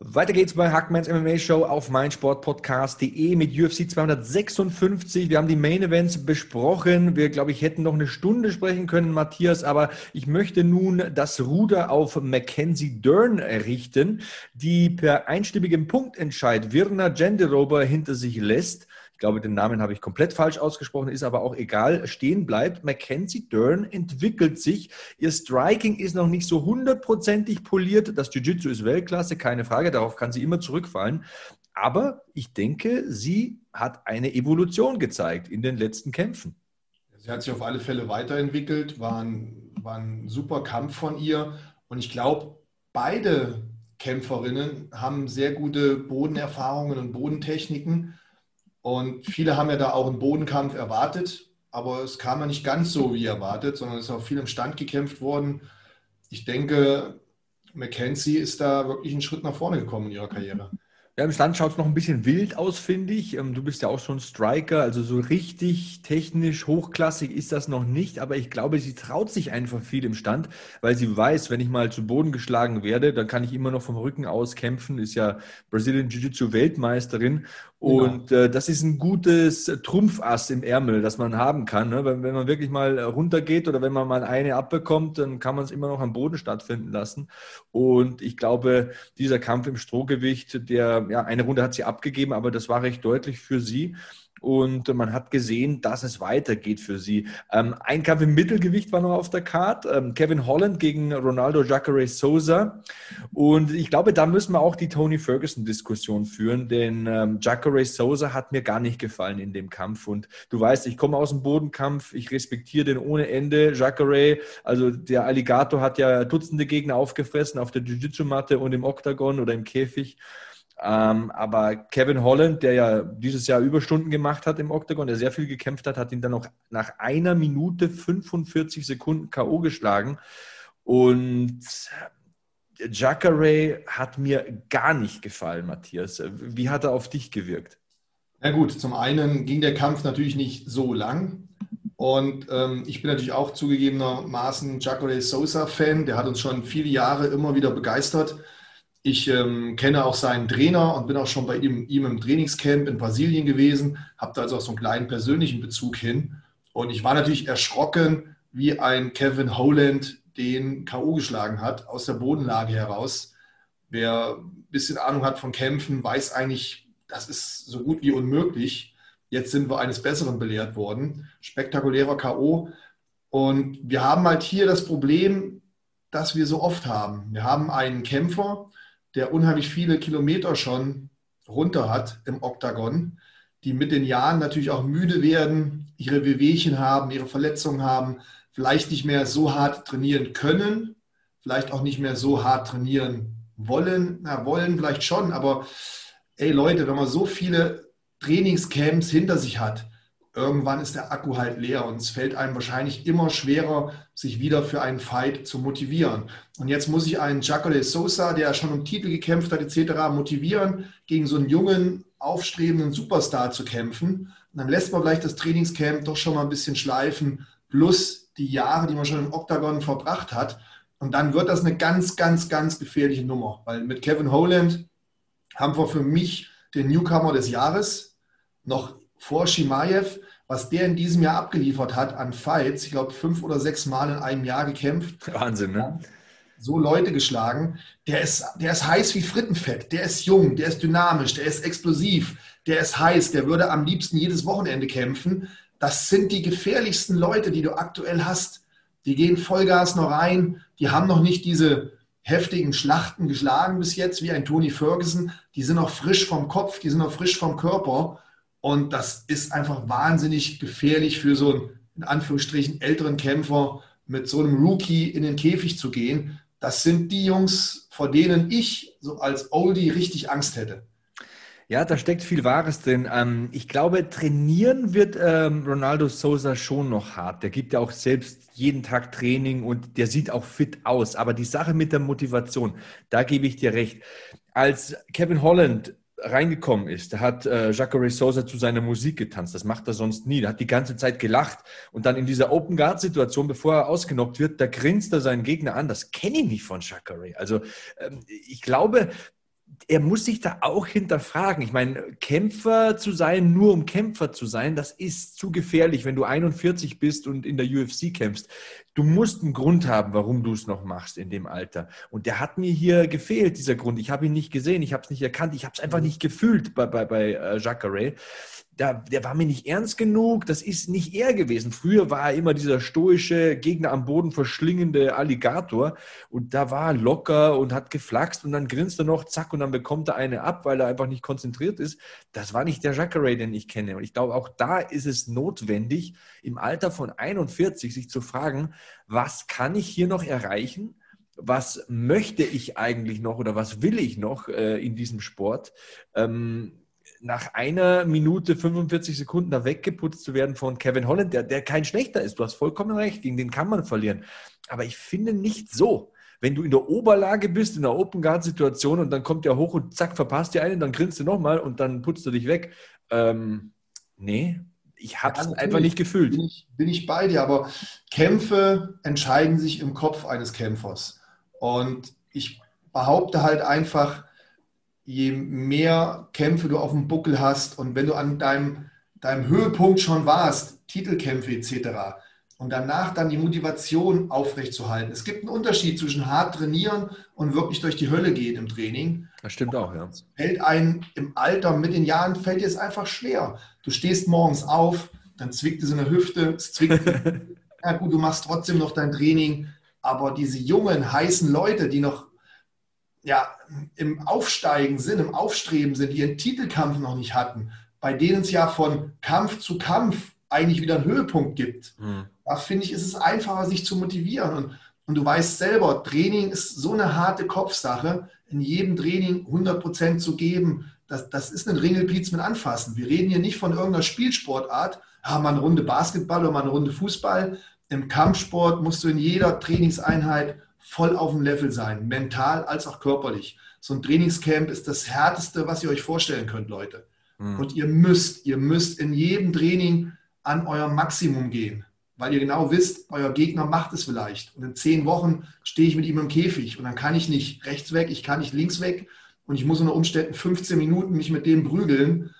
Weiter geht's bei Hackmans MMA Show auf meinsportpodcast.de mit UFC 256. Wir haben die Main Events besprochen. Wir, glaube ich, hätten noch eine Stunde sprechen können, Matthias, aber ich möchte nun das Ruder auf Mackenzie Dern richten, die per einstimmigem Punktentscheid Virna Genderober hinter sich lässt ich glaube, den Namen habe ich komplett falsch ausgesprochen, ist aber auch egal, stehen bleibt. Mackenzie Dern entwickelt sich. Ihr Striking ist noch nicht so hundertprozentig poliert. Das Jiu-Jitsu ist Weltklasse, keine Frage, darauf kann sie immer zurückfallen. Aber ich denke, sie hat eine Evolution gezeigt in den letzten Kämpfen. Sie hat sich auf alle Fälle weiterentwickelt, war ein, war ein super Kampf von ihr. Und ich glaube, beide Kämpferinnen haben sehr gute Bodenerfahrungen und Bodentechniken. Und viele haben ja da auch einen Bodenkampf erwartet, aber es kam ja nicht ganz so wie erwartet, sondern es ist auch viel im Stand gekämpft worden. Ich denke, Mackenzie ist da wirklich einen Schritt nach vorne gekommen in ihrer Karriere. Ja, im Stand schaut es noch ein bisschen wild aus, finde ich. Ähm, du bist ja auch schon Striker, also so richtig technisch hochklassig ist das noch nicht, aber ich glaube, sie traut sich einfach viel im Stand, weil sie weiß, wenn ich mal zu Boden geschlagen werde, dann kann ich immer noch vom Rücken aus kämpfen, ist ja Brazilian Jiu-Jitsu Weltmeisterin Genau. Und äh, das ist ein gutes Trumpfass im Ärmel, das man haben kann. Ne? Wenn, wenn, man wirklich mal runtergeht oder wenn man mal eine abbekommt, dann kann man es immer noch am Boden stattfinden lassen. Und ich glaube, dieser Kampf im Strohgewicht, der, ja, eine Runde hat sie abgegeben, aber das war recht deutlich für sie und man hat gesehen, dass es weitergeht für sie. Ähm, ein Kampf im Mittelgewicht war noch auf der Karte. Ähm, Kevin Holland gegen Ronaldo Jacare Souza. Und ich glaube, da müssen wir auch die Tony Ferguson-Diskussion führen, denn ähm, Jacare Souza hat mir gar nicht gefallen in dem Kampf. Und du weißt, ich komme aus dem Bodenkampf, ich respektiere den ohne Ende. Jacare, also der Alligator hat ja Dutzende Gegner aufgefressen auf der Jiu-Jitsu-Matte und im Oktagon oder im Käfig. Ähm, aber Kevin Holland, der ja dieses Jahr Überstunden gemacht hat im Octagon, der sehr viel gekämpft hat, hat ihn dann noch nach einer Minute 45 Sekunden K.O. geschlagen. Und Jacare hat mir gar nicht gefallen, Matthias. Wie hat er auf dich gewirkt? Na gut, zum einen ging der Kampf natürlich nicht so lang. Und ähm, ich bin natürlich auch zugegebenermaßen Jacare Sosa-Fan. Der hat uns schon viele Jahre immer wieder begeistert. Ich ähm, kenne auch seinen Trainer und bin auch schon bei ihm, ihm im Trainingscamp in Brasilien gewesen, habe da also auch so einen kleinen persönlichen Bezug hin. Und ich war natürlich erschrocken, wie ein Kevin Holland den K.O. geschlagen hat, aus der Bodenlage heraus. Wer ein bisschen Ahnung hat von Kämpfen, weiß eigentlich, das ist so gut wie unmöglich. Jetzt sind wir eines Besseren belehrt worden. Spektakulärer K.O. Und wir haben halt hier das Problem, das wir so oft haben. Wir haben einen Kämpfer, der unheimlich viele Kilometer schon runter hat im Oktagon, die mit den Jahren natürlich auch müde werden, ihre Wehwehchen haben, ihre Verletzungen haben, vielleicht nicht mehr so hart trainieren können, vielleicht auch nicht mehr so hart trainieren wollen. Na, wollen vielleicht schon, aber ey Leute, wenn man so viele Trainingscamps hinter sich hat, irgendwann ist der Akku halt leer und es fällt einem wahrscheinlich immer schwerer, sich wieder für einen Fight zu motivieren. Und jetzt muss ich einen Jacare Sosa, der schon um Titel gekämpft hat, etc., motivieren, gegen so einen jungen, aufstrebenden Superstar zu kämpfen. Und dann lässt man vielleicht das Trainingscamp doch schon mal ein bisschen schleifen, plus die Jahre, die man schon im Oktagon verbracht hat. Und dann wird das eine ganz, ganz, ganz gefährliche Nummer. Weil mit Kevin Holland haben wir für mich den Newcomer des Jahres noch vor Shimaev was der in diesem Jahr abgeliefert hat an Fights, ich glaube fünf oder sechs Mal in einem Jahr gekämpft. Wahnsinn, ne? So Leute geschlagen. Der ist, der ist heiß wie Frittenfett. Der ist jung, der ist dynamisch, der ist explosiv, der ist heiß, der würde am liebsten jedes Wochenende kämpfen. Das sind die gefährlichsten Leute, die du aktuell hast. Die gehen Vollgas noch rein, die haben noch nicht diese heftigen Schlachten geschlagen bis jetzt, wie ein Tony Ferguson. Die sind noch frisch vom Kopf, die sind noch frisch vom Körper. Und das ist einfach wahnsinnig gefährlich für so einen, in Anführungsstrichen, älteren Kämpfer mit so einem Rookie in den Käfig zu gehen. Das sind die Jungs, vor denen ich so als Oldie richtig Angst hätte. Ja, da steckt viel Wahres drin. Ähm, ich glaube, trainieren wird ähm, Ronaldo Sosa schon noch hart. Der gibt ja auch selbst jeden Tag Training und der sieht auch fit aus. Aber die Sache mit der Motivation, da gebe ich dir recht. Als Kevin Holland reingekommen ist, da hat äh, Jacare Souza zu seiner Musik getanzt. Das macht er sonst nie. Der hat die ganze Zeit gelacht. Und dann in dieser Open Guard Situation, bevor er ausgenockt wird, da grinst er seinen Gegner an. Das kenne ich nicht von Jacare. Also ähm, ich glaube, er muss sich da auch hinterfragen. Ich meine, Kämpfer zu sein, nur um Kämpfer zu sein, das ist zu gefährlich, wenn du 41 bist und in der UFC kämpfst. Du musst einen Grund haben, warum du es noch machst in dem Alter. Und der hat mir hier gefehlt, dieser Grund. Ich habe ihn nicht gesehen, ich habe es nicht erkannt, ich habe es einfach nicht gefühlt bei, bei, bei äh, Jacare da, der war mir nicht ernst genug, das ist nicht er gewesen. Früher war er immer dieser stoische, Gegner am Boden verschlingende Alligator und da war er locker und hat geflaxt und dann grinst er noch, zack, und dann bekommt er eine ab, weil er einfach nicht konzentriert ist. Das war nicht der Jacare, den ich kenne. Und ich glaube, auch da ist es notwendig, im Alter von 41 sich zu fragen, was kann ich hier noch erreichen? Was möchte ich eigentlich noch oder was will ich noch äh, in diesem Sport? Ähm, nach einer Minute 45 Sekunden da weggeputzt zu werden von Kevin Holland, der, der kein schlechter ist. Du hast vollkommen recht, gegen den kann man verlieren. Aber ich finde nicht so. Wenn du in der Oberlage bist, in der Open Guard Situation und dann kommt der hoch und zack, verpasst dir einen, dann grinst du nochmal und dann putzt du dich weg. Ähm, nee, ich habe es ja, einfach nicht gefühlt. Bin ich, bin ich bei dir, aber Kämpfe entscheiden sich im Kopf eines Kämpfers. Und ich behaupte halt einfach, je mehr Kämpfe du auf dem Buckel hast und wenn du an deinem, deinem Höhepunkt schon warst, Titelkämpfe etc., und danach dann die Motivation aufrechtzuerhalten. Es gibt einen Unterschied zwischen hart trainieren und wirklich durch die Hölle gehen im Training. Das stimmt auch, ja. Fällt einem im Alter mit den Jahren, fällt dir es einfach schwer. Du stehst morgens auf, dann zwickt es in der Hüfte, es zwickt. ja gut, du machst trotzdem noch dein Training, aber diese jungen, heißen Leute, die noch ja, im Aufsteigen sind, im Aufstreben sind, die ihren Titelkampf noch nicht hatten, bei denen es ja von Kampf zu Kampf eigentlich wieder einen Höhepunkt gibt, mhm. da finde ich, ist es einfacher, sich zu motivieren. Und, und du weißt selber, Training ist so eine harte Kopfsache, in jedem Training 100% zu geben, das, das ist ein Ringelpiez mit Anfassen. Wir reden hier nicht von irgendeiner Spielsportart, haben wir eine Runde Basketball oder mal eine Runde Fußball. Im Kampfsport musst du in jeder Trainingseinheit voll auf dem Level sein, mental als auch körperlich. So ein Trainingscamp ist das Härteste, was ihr euch vorstellen könnt, Leute. Mhm. Und ihr müsst, ihr müsst in jedem Training an euer Maximum gehen, weil ihr genau wisst, euer Gegner macht es vielleicht. Und in zehn Wochen stehe ich mit ihm im Käfig und dann kann ich nicht rechts weg, ich kann nicht links weg und ich muss unter Umständen 15 Minuten mich mit dem prügeln.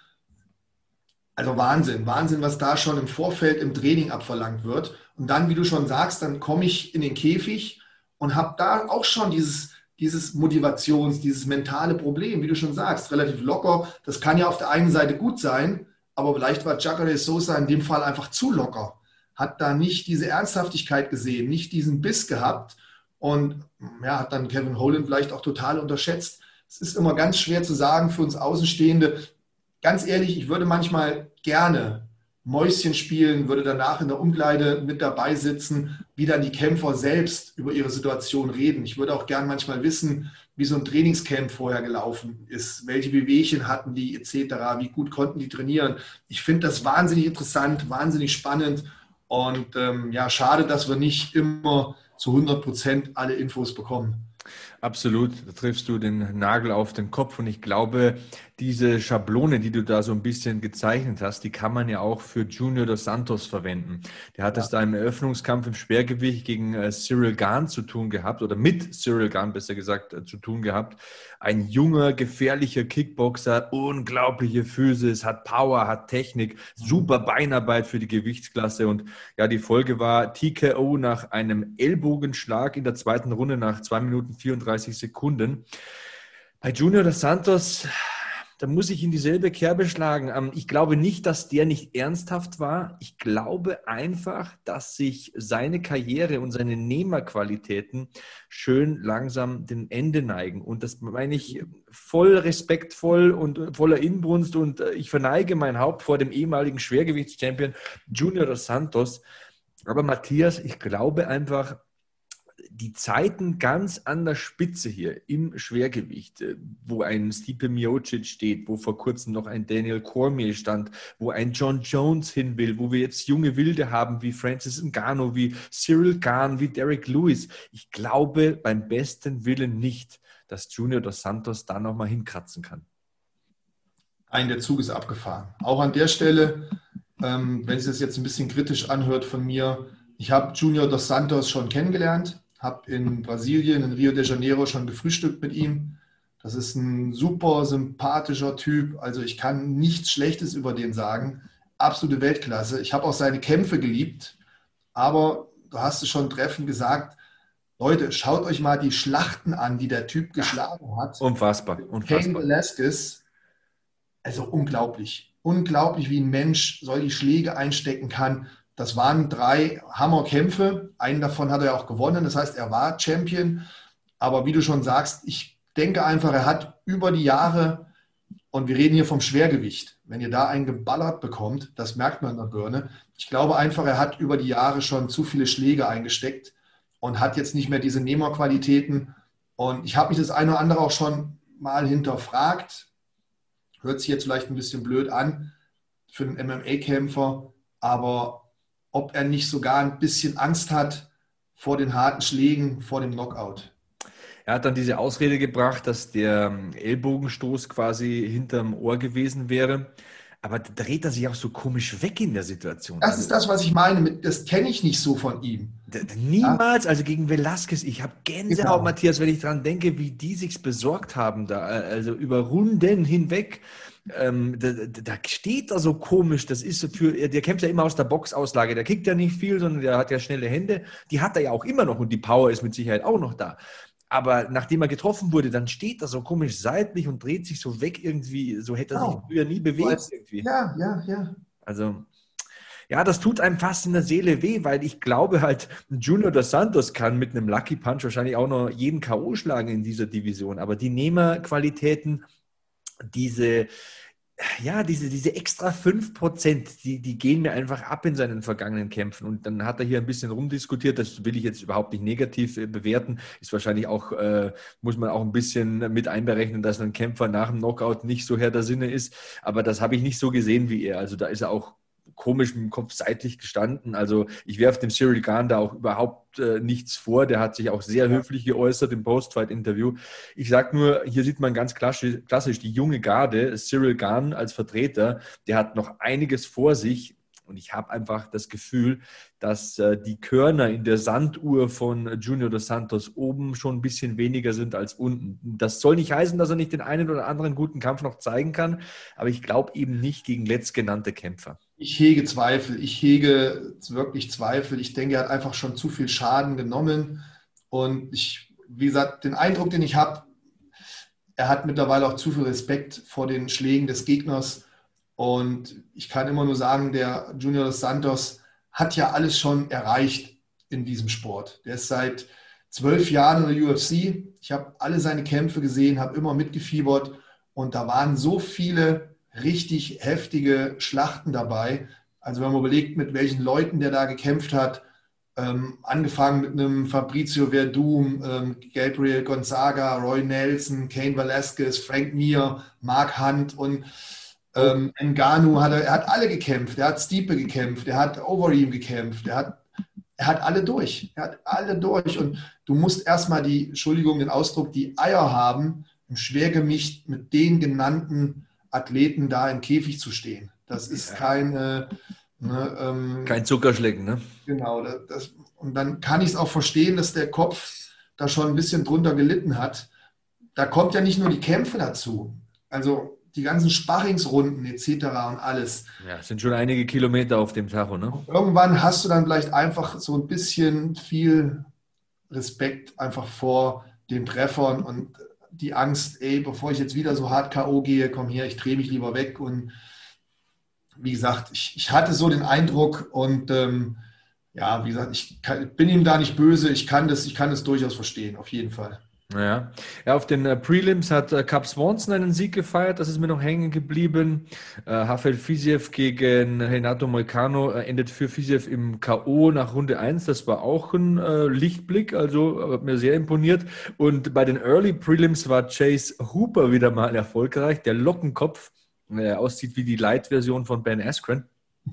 Also Wahnsinn, Wahnsinn, was da schon im Vorfeld im Training abverlangt wird. Und dann, wie du schon sagst, dann komme ich in den Käfig und habe da auch schon dieses, dieses Motivations-, dieses mentale Problem, wie du schon sagst, relativ locker. Das kann ja auf der einen Seite gut sein, aber vielleicht war Jacare Sosa in dem Fall einfach zu locker. Hat da nicht diese Ernsthaftigkeit gesehen, nicht diesen Biss gehabt und ja, hat dann Kevin Holland vielleicht auch total unterschätzt. Es ist immer ganz schwer zu sagen für uns Außenstehende. Ganz ehrlich, ich würde manchmal gerne Mäuschen spielen, würde danach in der Umkleide mit dabei sitzen, wie dann die Kämpfer selbst über ihre Situation reden. Ich würde auch gern manchmal wissen, wie so ein Trainingscamp vorher gelaufen ist, welche Bewegchen hatten die etc., wie gut konnten die trainieren. Ich finde das wahnsinnig interessant, wahnsinnig spannend und ähm, ja, schade, dass wir nicht immer zu 100 Prozent alle Infos bekommen. Absolut, da triffst du den Nagel auf den Kopf und ich glaube, diese Schablone, die du da so ein bisschen gezeichnet hast, die kann man ja auch für Junior dos Santos verwenden. Der hat ja. es da im Eröffnungskampf im Schwergewicht gegen äh, Cyril Gahn zu tun gehabt oder mit Cyril Gahn besser gesagt äh, zu tun gehabt. Ein junger, gefährlicher Kickboxer, unglaubliche Physis, hat Power, hat Technik, super Beinarbeit für die Gewichtsklasse und ja, die Folge war TKO nach einem Ellbogenschlag in der zweiten Runde nach zwei Minuten 34 35 Sekunden. Bei Junior dos Santos, da muss ich in dieselbe Kerbe schlagen. Ähm, ich glaube nicht, dass der nicht ernsthaft war. Ich glaube einfach, dass sich seine Karriere und seine Nehmerqualitäten schön langsam dem Ende neigen. Und das meine ich voll respektvoll und voller Inbrunst. Und äh, ich verneige mein Haupt vor dem ehemaligen Schwergewichtschampion Junior Santos. Aber Matthias, ich glaube einfach, die Zeiten ganz an der Spitze hier im Schwergewicht, äh, wo ein Stipe Miocic steht, wo vor kurzem noch ein Daniel Cormier stand, wo ein John Jones hin will, wo wir jetzt junge Wilde haben wie Francis Ngannou, wie Cyril Gahn, wie Derek Lewis. Ich glaube beim besten Willen nicht, dass Junior dos Santos da nochmal hinkratzen kann. Ein der Zug ist abgefahren. Auch an der Stelle, ähm, wenn es jetzt ein bisschen kritisch anhört von mir, ich habe Junior dos Santos schon kennengelernt habe in Brasilien, in Rio de Janeiro schon gefrühstückt mit ihm. Das ist ein super sympathischer Typ. Also ich kann nichts Schlechtes über den sagen. Absolute Weltklasse. Ich habe auch seine Kämpfe geliebt. Aber du hast es schon treffend gesagt. Leute, schaut euch mal die Schlachten an, die der Typ geschlagen hat. Unfassbar. unfassbar. Cain Velasquez. Also unglaublich. Unglaublich, wie ein Mensch solche Schläge einstecken kann. Das waren drei Hammerkämpfe. Einen davon hat er auch gewonnen. Das heißt, er war Champion. Aber wie du schon sagst, ich denke einfach, er hat über die Jahre, und wir reden hier vom Schwergewicht, wenn ihr da einen geballert bekommt, das merkt man in der Birne. Ich glaube einfach, er hat über die Jahre schon zu viele Schläge eingesteckt und hat jetzt nicht mehr diese Nehmerqualitäten. Und ich habe mich das eine oder andere auch schon mal hinterfragt. Hört sich jetzt vielleicht ein bisschen blöd an für einen MMA-Kämpfer, aber ob er nicht sogar ein bisschen Angst hat vor den harten Schlägen, vor dem Knockout. Er hat dann diese Ausrede gebracht, dass der ähm, Ellbogenstoß quasi hinterm Ohr gewesen wäre. Aber da dreht er sich auch so komisch weg in der Situation. Das ist das, was ich meine. Das kenne ich nicht so von ihm. Niemals, also gegen Velasquez. Ich habe Gänsehaut, genau. Matthias, wenn ich daran denke, wie die sich besorgt haben, da, also über Runden hinweg. Ähm, da, da, steht er so komisch. Das ist für, der kämpft ja immer aus der Boxauslage. Der kickt ja nicht viel, sondern der hat ja schnelle Hände. Die hat er ja auch immer noch und die Power ist mit Sicherheit auch noch da. Aber nachdem er getroffen wurde, dann steht er so komisch seitlich und dreht sich so weg irgendwie, so hätte er sich früher nie bewegt. Irgendwie. Ja, ja, ja. Also, ja, das tut einem fast in der Seele weh, weil ich glaube halt, Junior dos Santos kann mit einem Lucky Punch wahrscheinlich auch noch jeden K.O. schlagen in dieser Division. Aber die Nehmerqualitäten, diese, ja, diese, diese extra 5%, die, die gehen mir einfach ab in seinen vergangenen Kämpfen. Und dann hat er hier ein bisschen rumdiskutiert, das will ich jetzt überhaupt nicht negativ äh, bewerten. Ist wahrscheinlich auch, äh, muss man auch ein bisschen mit einberechnen, dass ein Kämpfer nach dem Knockout nicht so her der Sinne ist. Aber das habe ich nicht so gesehen wie er. Also da ist er auch komisch mit dem Kopf seitlich gestanden. Also ich werfe dem Cyril Gahn da auch überhaupt äh, nichts vor. Der hat sich auch sehr höflich geäußert im Post-Fight-Interview. Ich sage nur, hier sieht man ganz klassisch, klassisch die junge Garde, Cyril Gahn als Vertreter, der hat noch einiges vor sich. Und ich habe einfach das Gefühl, dass äh, die Körner in der Sanduhr von Junior dos Santos oben schon ein bisschen weniger sind als unten. Das soll nicht heißen, dass er nicht den einen oder anderen guten Kampf noch zeigen kann, aber ich glaube eben nicht gegen letztgenannte Kämpfer. Ich hege Zweifel. Ich hege wirklich Zweifel. Ich denke, er hat einfach schon zu viel Schaden genommen. Und ich, wie gesagt, den Eindruck, den ich habe, er hat mittlerweile auch zu viel Respekt vor den Schlägen des Gegners. Und ich kann immer nur sagen, der Junior dos Santos hat ja alles schon erreicht in diesem Sport. Der ist seit zwölf Jahren in der UFC. Ich habe alle seine Kämpfe gesehen, habe immer mitgefiebert. Und da waren so viele richtig heftige Schlachten dabei. Also wenn man überlegt, mit welchen Leuten der da gekämpft hat, ähm, angefangen mit einem Fabrizio Verdum, ähm, Gabriel Gonzaga, Roy Nelson, Kane Velasquez, Frank Mir, Mark Hunt und ähm, Ngannou hat er, er hat alle gekämpft. Er hat Stiepe gekämpft, er hat Overeem gekämpft, er hat, er hat alle durch. Er hat alle durch. Und du musst erstmal die, Entschuldigung, den Ausdruck, die Eier haben, im Schwergewicht mit den genannten Athleten da im Käfig zu stehen. Das ist keine. Ne, ähm, Kein Zuckerschlecken, ne? Genau. Das, das, und dann kann ich es auch verstehen, dass der Kopf da schon ein bisschen drunter gelitten hat. Da kommt ja nicht nur die Kämpfe dazu. Also die ganzen Sparringsrunden etc. und alles. Ja, es sind schon einige Kilometer auf dem Tacho, ne? Irgendwann hast du dann vielleicht einfach so ein bisschen viel Respekt einfach vor den Treffern und die Angst, ey, bevor ich jetzt wieder so hart K.O. gehe, komm her, ich drehe mich lieber weg. Und wie gesagt, ich, ich hatte so den Eindruck und ähm, ja, wie gesagt, ich kann, bin ihm da nicht böse, ich kann das, ich kann das durchaus verstehen, auf jeden Fall. Ja. ja, auf den äh, Prelims hat äh, Cap Swanson einen Sieg gefeiert, das ist mir noch hängen geblieben. Äh, Rafael Fiziev gegen Renato Moicano äh, endet für Fiziev im K.O. nach Runde 1. Das war auch ein äh, Lichtblick, also hat mir sehr imponiert. Und bei den Early Prelims war Chase Hooper wieder mal erfolgreich, der Lockenkopf, der aussieht wie die Light-Version von Ben Askren.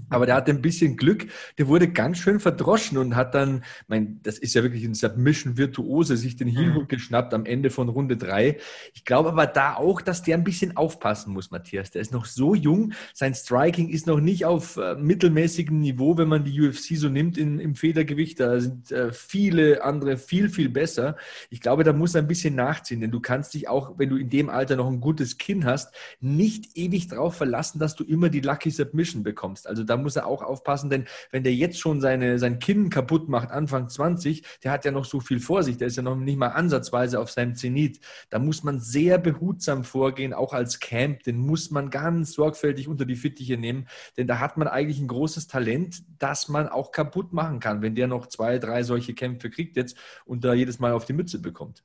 Aber der hatte ein bisschen Glück, der wurde ganz schön verdroschen und hat dann, mein, das ist ja wirklich ein Submission-Virtuose, sich den Heelhook mhm. geschnappt am Ende von Runde drei. Ich glaube aber da auch, dass der ein bisschen aufpassen muss, Matthias. Der ist noch so jung, sein Striking ist noch nicht auf äh, mittelmäßigem Niveau, wenn man die UFC so nimmt in, im Federgewicht. Da sind äh, viele andere viel, viel besser. Ich glaube, da muss er ein bisschen nachziehen, denn du kannst dich auch, wenn du in dem Alter noch ein gutes Kinn hast, nicht ewig darauf verlassen, dass du immer die Lucky Submission bekommst. Also da muss er auch aufpassen, denn wenn der jetzt schon seine, sein Kinn kaputt macht, Anfang 20, der hat ja noch so viel vor sich, der ist ja noch nicht mal ansatzweise auf seinem Zenit. Da muss man sehr behutsam vorgehen, auch als Camp, den muss man ganz sorgfältig unter die Fittiche nehmen, denn da hat man eigentlich ein großes Talent, das man auch kaputt machen kann, wenn der noch zwei, drei solche Kämpfe kriegt jetzt und da jedes Mal auf die Mütze bekommt.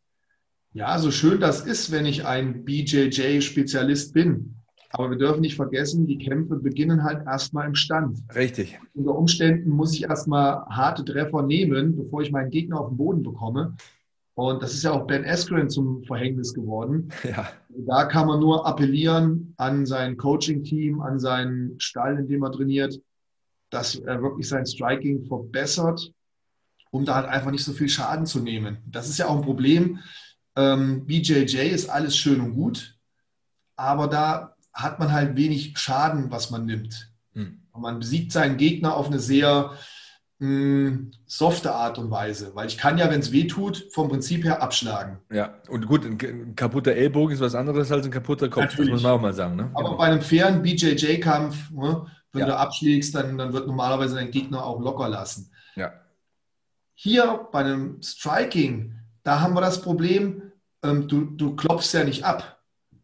Ja, so schön das ist, wenn ich ein BJJ-Spezialist bin. Aber wir dürfen nicht vergessen, die Kämpfe beginnen halt erstmal im Stand. Richtig. Unter Umständen muss ich erstmal harte Treffer nehmen, bevor ich meinen Gegner auf den Boden bekomme. Und das ist ja auch Ben Askren zum Verhängnis geworden. Ja. Da kann man nur appellieren an sein Coaching-Team, an seinen Stall, in dem er trainiert, dass er wirklich sein Striking verbessert, um da halt einfach nicht so viel Schaden zu nehmen. Das ist ja auch ein Problem. Ähm, BJJ ist alles schön und gut, aber da hat man halt wenig Schaden, was man nimmt. Hm. Man besiegt seinen Gegner auf eine sehr mh, hm, softe Art und Weise, weil ich kann ja, wenn es weh tut, vom Prinzip her abschlagen. Ja, und gut, ein kaputter Ellbogen ist was anderes als ein kaputter Kopf, Natürlich. muss man auch mal sagen. Ne? Aber genau. bei einem fairen BJJ-Kampf, ne, wenn ja. du abschlägst, dann, dann wird normalerweise dein Gegner auch locker lassen. Ja. Hier bei einem Striking, da haben wir das Problem, ähm, du, du klopfst ja nicht ab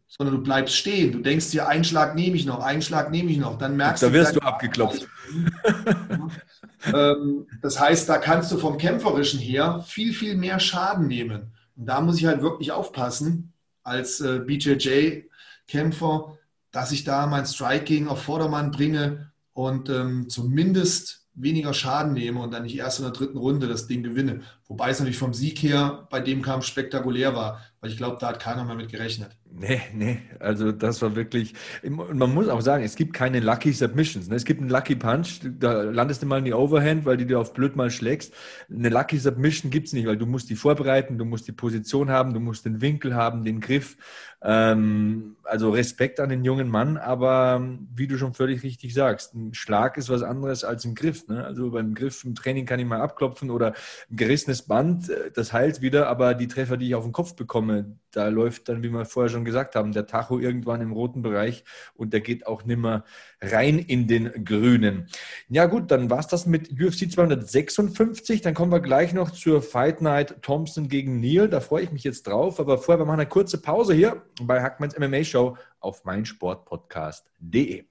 sondern du bleibst stehen. Du denkst dir, einen Schlag nehme ich noch, einen Schlag nehme ich noch. Dann merkst da du. Da wirst du abgeklopft. ähm, das heißt, da kannst du vom Kämpferischen her viel, viel mehr Schaden nehmen. Und da muss ich halt wirklich aufpassen, als äh, BJJ-Kämpfer, dass ich da mein Striking auf Vordermann bringe und ähm, zumindest weniger Schaden nehme und dann nicht erst in der dritten Runde das Ding gewinne. Wobei es natürlich vom Sieg her bei dem Kampf spektakulär war, weil ich glaube, da hat keiner mehr mit gerechnet. Nee, nee, also das war wirklich, man muss auch sagen, es gibt keine Lucky Submissions. Ne? Es gibt einen Lucky Punch, da landest du mal in die Overhand, weil du dir auf blöd mal schlägst. Eine Lucky Submission gibt es nicht, weil du musst die vorbereiten, du musst die Position haben, du musst den Winkel haben, den Griff. Ähm, also Respekt an den jungen Mann, aber wie du schon völlig richtig sagst, ein Schlag ist was anderes als ein Griff. Ne? Also beim Griff im Training kann ich mal abklopfen oder ein gerissenes Band, äh, das heilt wieder, aber die Treffer, die ich auf den Kopf bekomme, da läuft dann, wie wir vorher schon gesagt haben, der Tacho irgendwann im roten Bereich und der geht auch nimmer rein in den grünen. Ja gut, dann war es das mit UFC 256. Dann kommen wir gleich noch zur Fight Night Thompson gegen Neil. Da freue ich mich jetzt drauf. Aber vorher, wir machen eine kurze Pause hier bei Hackmans MMA Show auf meinsportpodcast.de.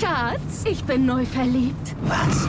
Schatz, ich bin neu verliebt. Was?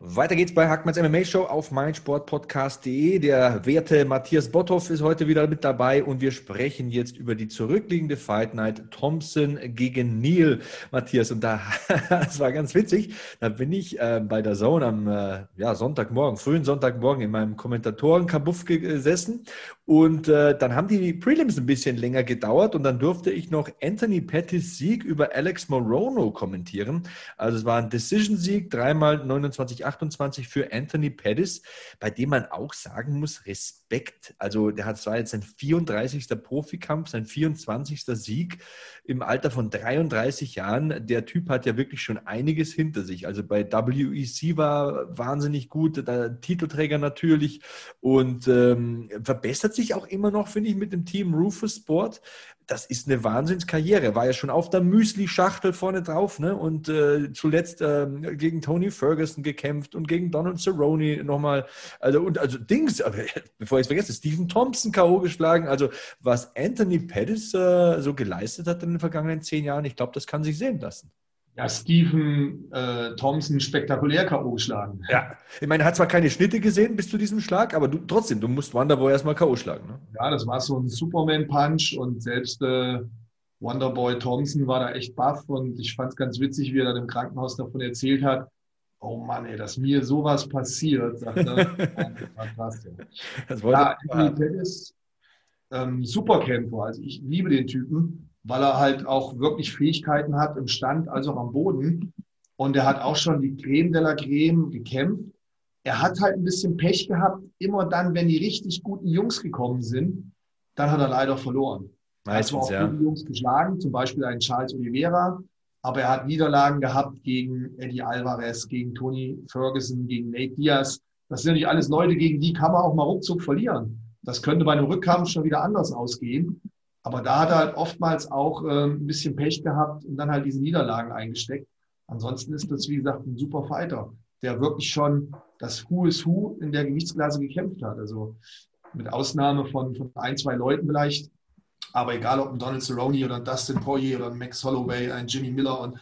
Weiter geht's bei Hackmanns MMA Show auf meinsportpodcast.de. Der werte Matthias Botthoff ist heute wieder mit dabei und wir sprechen jetzt über die zurückliegende Fight Night Thompson gegen Neil. Matthias, und da, das war ganz witzig, da bin ich äh, bei der Zone am äh, ja, Sonntagmorgen, frühen Sonntagmorgen in meinem Kommentatorenkabuff gesessen und äh, dann haben die Prelims ein bisschen länger gedauert und dann durfte ich noch Anthony Pettis Sieg über Alex Morono kommentieren. Also es war ein Decision-Sieg, dreimal 29 28 für Anthony Pettis, bei dem man auch sagen muss, Respekt. Also der hat zwar jetzt sein 34. Profikampf, sein 24. Sieg im Alter von 33 Jahren. Der Typ hat ja wirklich schon einiges hinter sich. Also bei WEC war wahnsinnig gut, der Titelträger natürlich und ähm, verbessert sich auch immer noch, finde ich, mit dem Team Rufus Sport das ist eine Wahnsinnskarriere. War ja schon auf der Müsli-Schachtel vorne drauf, ne? Und äh, zuletzt äh, gegen Tony Ferguson gekämpft und gegen Donald Cerrone nochmal. Also, und also Dings, bevor ich es vergesse, Stephen Thompson K.O. geschlagen. Also, was Anthony Pettis äh, so geleistet hat in den vergangenen zehn Jahren, ich glaube, das kann sich sehen lassen ja, Stephen äh, Thompson spektakulär K.O. geschlagen. Ja, ich meine, er hat zwar keine Schnitte gesehen bis zu diesem Schlag, aber du, trotzdem, du musst Wonderboy erstmal K.O. schlagen. Ne? Ja, das war so ein Superman-Punch und selbst äh, Wonderboy Thompson war da echt baff und ich fand es ganz witzig, wie er dann im Krankenhaus davon erzählt hat. Oh Mann, ey, dass mir sowas passiert, sagt er. krass, ja. Das ja, Anthony Pettis, ähm, Superkämpfer. Also ich liebe den Typen, weil er halt auch wirklich Fähigkeiten hat im Stand, also auch am Boden. Und er hat auch schon die Creme de la Creme gekämpft. Er hat halt ein bisschen Pech gehabt. Immer dann, wenn die richtig guten Jungs gekommen sind, dann hat er leider verloren. Meistens, er hat auch ja. Jungs geschlagen, zum Beispiel einen Charles Oliveira. Aber er hat Niederlagen gehabt gegen Eddie Alvarez, gegen Tony Ferguson, gegen Nate Diaz. Das sind natürlich alles Leute, gegen die kann man auch mal ruckzuck verlieren. Das könnte bei einem Rückkampf schon wieder anders ausgehen. Aber da hat er halt oftmals auch äh, ein bisschen Pech gehabt und dann halt diese Niederlagen eingesteckt. Ansonsten ist das, wie gesagt, ein super Fighter, der wirklich schon das Who is Who in der Gewichtsklasse gekämpft hat. Also mit Ausnahme von, von ein, zwei Leuten vielleicht. Aber egal ob ein Donald Cerrone oder ein Dustin Poirier oder ein Max Holloway, ein Jimmy Miller und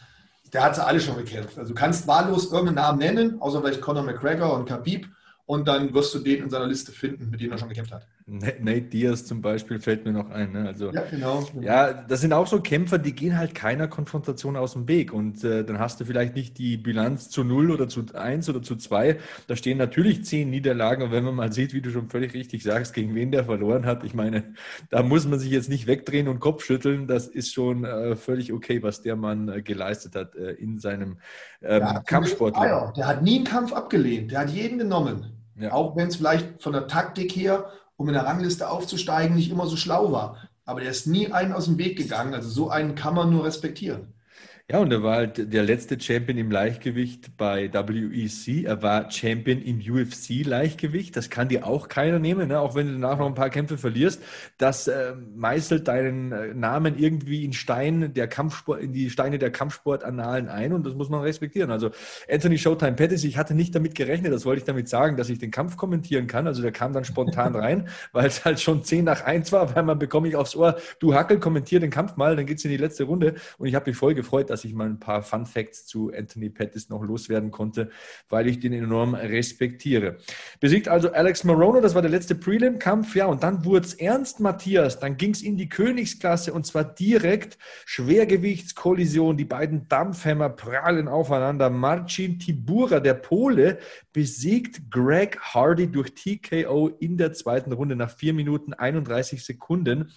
der hat sie alle schon gekämpft. Also du kannst wahllos irgendeinen Namen nennen, außer vielleicht Conor McGregor und Khabib und dann wirst du den in seiner Liste finden, mit dem er schon gekämpft hat. Nate Diaz zum Beispiel fällt mir noch ein. Ne? Also, ja, genau, Ja, das sind auch so Kämpfer, die gehen halt keiner Konfrontation aus dem Weg. Und äh, dann hast du vielleicht nicht die Bilanz zu 0 oder zu 1 oder zu 2. Da stehen natürlich zehn Niederlagen. Und wenn man mal sieht, wie du schon völlig richtig sagst, gegen wen der verloren hat, ich meine, da muss man sich jetzt nicht wegdrehen und Kopf schütteln. Das ist schon äh, völlig okay, was der Mann äh, geleistet hat äh, in seinem ähm, Kampfsport. Der hat nie einen Kampf abgelehnt. Der hat jeden genommen. Ja. Auch wenn es vielleicht von der Taktik her, um in der Rangliste aufzusteigen, nicht immer so schlau war. Aber der ist nie einen aus dem Weg gegangen. Also so einen kann man nur respektieren. Ja, und er war halt der letzte Champion im Leichtgewicht bei WEC. Er war Champion im UFC-Leichtgewicht. Das kann dir auch keiner nehmen, ne? auch wenn du danach noch ein paar Kämpfe verlierst. Das äh, meißelt deinen äh, Namen irgendwie in Stein der Kampfsport, in die Steine der Kampfsportannalen ein und das muss man respektieren. Also Anthony Showtime Pettis, ich hatte nicht damit gerechnet, das wollte ich damit sagen, dass ich den Kampf kommentieren kann. Also der kam dann spontan rein, weil es halt schon 10 nach 1 war, weil man bekomme ich aufs Ohr, du Hackel, kommentier den Kampf mal, dann geht's in die letzte Runde. Und ich habe mich voll gefreut, dass ich mal ein paar Fun Facts zu Anthony Pettis noch loswerden konnte, weil ich den enorm respektiere. Besiegt also Alex Morono, das war der letzte Prelim-Kampf, ja, und dann wurde es ernst, Matthias. Dann ging es in die Königsklasse und zwar direkt Schwergewichtskollision. Die beiden Dampfhämmer prallen aufeinander. Marcin Tibura, der Pole, besiegt Greg Hardy durch TKO in der zweiten Runde nach 4 Minuten 31 Sekunden.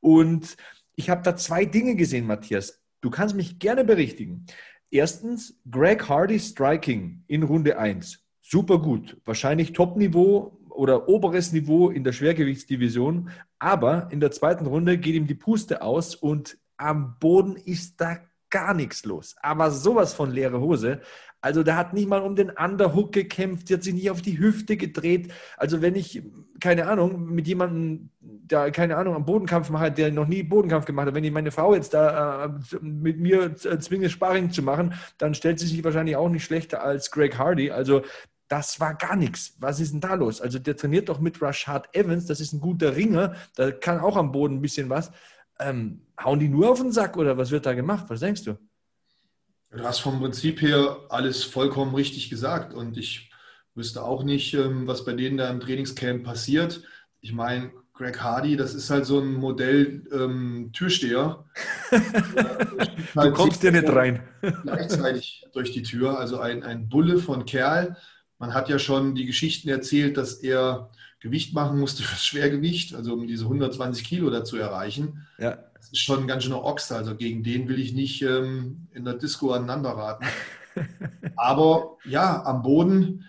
Und ich habe da zwei Dinge gesehen, Matthias. Du kannst mich gerne berichtigen. Erstens, Greg Hardy Striking in Runde 1. Super gut. Wahrscheinlich Top-Niveau oder oberes Niveau in der Schwergewichtsdivision. Aber in der zweiten Runde geht ihm die Puste aus und am Boden ist da gar nichts los. Aber sowas von leere Hose. Also der hat nicht mal um den Underhook gekämpft, der hat sich nicht auf die Hüfte gedreht. Also wenn ich, keine Ahnung, mit jemandem, der, keine Ahnung, am Bodenkampf mache, der noch nie Bodenkampf gemacht hat, wenn ich meine Frau jetzt da äh, mit mir zwinge, Sparring zu machen, dann stellt sie sich wahrscheinlich auch nicht schlechter als Greg Hardy. Also das war gar nichts. Was ist denn da los? Also der trainiert doch mit Rashad Evans, das ist ein guter Ringer, da kann auch am Boden ein bisschen was. Ähm, hauen die nur auf den Sack oder was wird da gemacht? Was denkst du? Du hast vom Prinzip her alles vollkommen richtig gesagt und ich wüsste auch nicht, ähm, was bei denen da im Trainingscamp passiert. Ich meine, Greg Hardy, das ist halt so ein Modell ähm, Türsteher. du kommst ja nicht rein. gleichzeitig durch die Tür, also ein, ein Bulle von Kerl. Man hat ja schon die Geschichten erzählt, dass er Gewicht machen musste fürs Schwergewicht, also um diese 120 Kilo da zu erreichen. Ja das ist schon ein ganz schöner Ochs. Also gegen den will ich nicht ähm, in der Disco aneinander raten. Aber ja, am Boden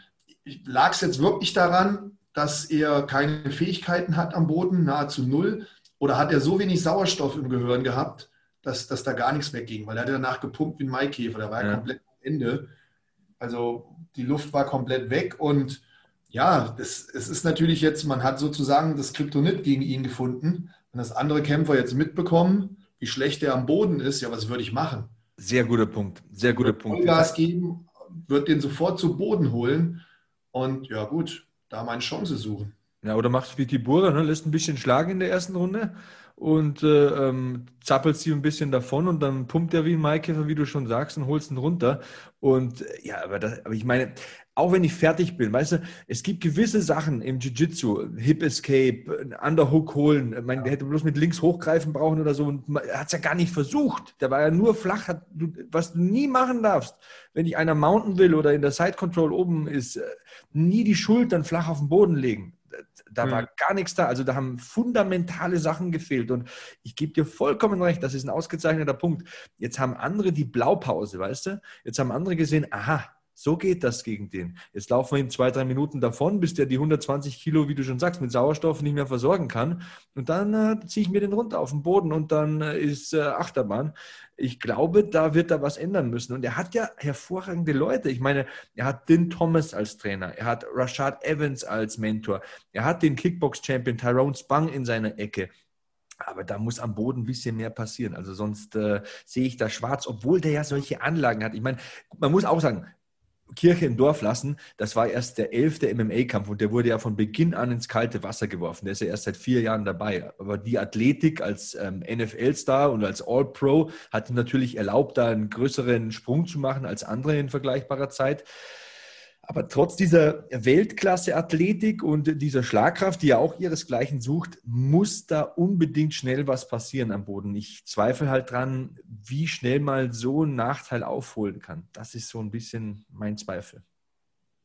lag es jetzt wirklich daran, dass er keine Fähigkeiten hat am Boden, nahezu null. Oder hat er so wenig Sauerstoff im Gehirn gehabt, dass, dass da gar nichts wegging? Weil er hat danach gepumpt wie ein Maikäfer. Da war er ja. komplett am Ende. Also die Luft war komplett weg und ja, das, es ist natürlich jetzt, man hat sozusagen das Kryptonit gegen ihn gefunden. Wenn das andere Kämpfer jetzt mitbekommen, wie schlecht er am Boden ist, ja, was würde ich machen? Sehr guter Punkt. Sehr guter Punkt. Gas geben, wird den sofort zu Boden holen und ja gut, da meine Chance suchen. Ja, oder machst du wie Tibura, ne? lässt ein bisschen schlagen in der ersten Runde und äh, ähm, zappelst sie ein bisschen davon und dann pumpt er wie ein Maikäfer, wie du schon sagst, und holst ihn runter. Und äh, ja, aber, das, aber ich meine, auch wenn ich fertig bin, weißt du, es gibt gewisse Sachen im Jiu-Jitsu, Hip Escape, Underhook holen, ich meine, der hätte bloß mit links hochgreifen brauchen oder so und er hat es ja gar nicht versucht. Der war ja nur flach, hat, du, was du nie machen darfst, wenn dich einer mounten will oder in der Side Control oben ist, äh, nie die Schultern flach auf den Boden legen da war gar nichts da. Also da haben fundamentale Sachen gefehlt. Und ich gebe dir vollkommen recht, das ist ein ausgezeichneter Punkt. Jetzt haben andere die Blaupause, weißt du? Jetzt haben andere gesehen, aha, so geht das gegen den. Jetzt laufen wir ihm zwei, drei Minuten davon, bis der die 120 Kilo, wie du schon sagst, mit Sauerstoff nicht mehr versorgen kann. Und dann äh, ziehe ich mir den runter auf den Boden und dann äh, ist äh, Achterbahn. Ich glaube, da wird er was ändern müssen. Und er hat ja hervorragende Leute. Ich meine, er hat Din Thomas als Trainer, er hat Rashad Evans als Mentor, er hat den Kickbox-Champion Tyrone Spang in seiner Ecke. Aber da muss am Boden ein bisschen mehr passieren. Also sonst äh, sehe ich da schwarz, obwohl der ja solche Anlagen hat. Ich meine, man muss auch sagen, Kirche im Dorf lassen, das war erst der elfte MMA-Kampf und der wurde ja von Beginn an ins kalte Wasser geworfen. Der ist ja erst seit vier Jahren dabei. Aber die Athletik als ähm, NFL-Star und als All-Pro hat natürlich erlaubt, da einen größeren Sprung zu machen als andere in vergleichbarer Zeit. Aber trotz dieser Weltklasse-Athletik und dieser Schlagkraft, die ja auch ihresgleichen sucht, muss da unbedingt schnell was passieren am Boden. Ich zweifle halt dran, wie schnell mal so ein Nachteil aufholen kann. Das ist so ein bisschen mein Zweifel.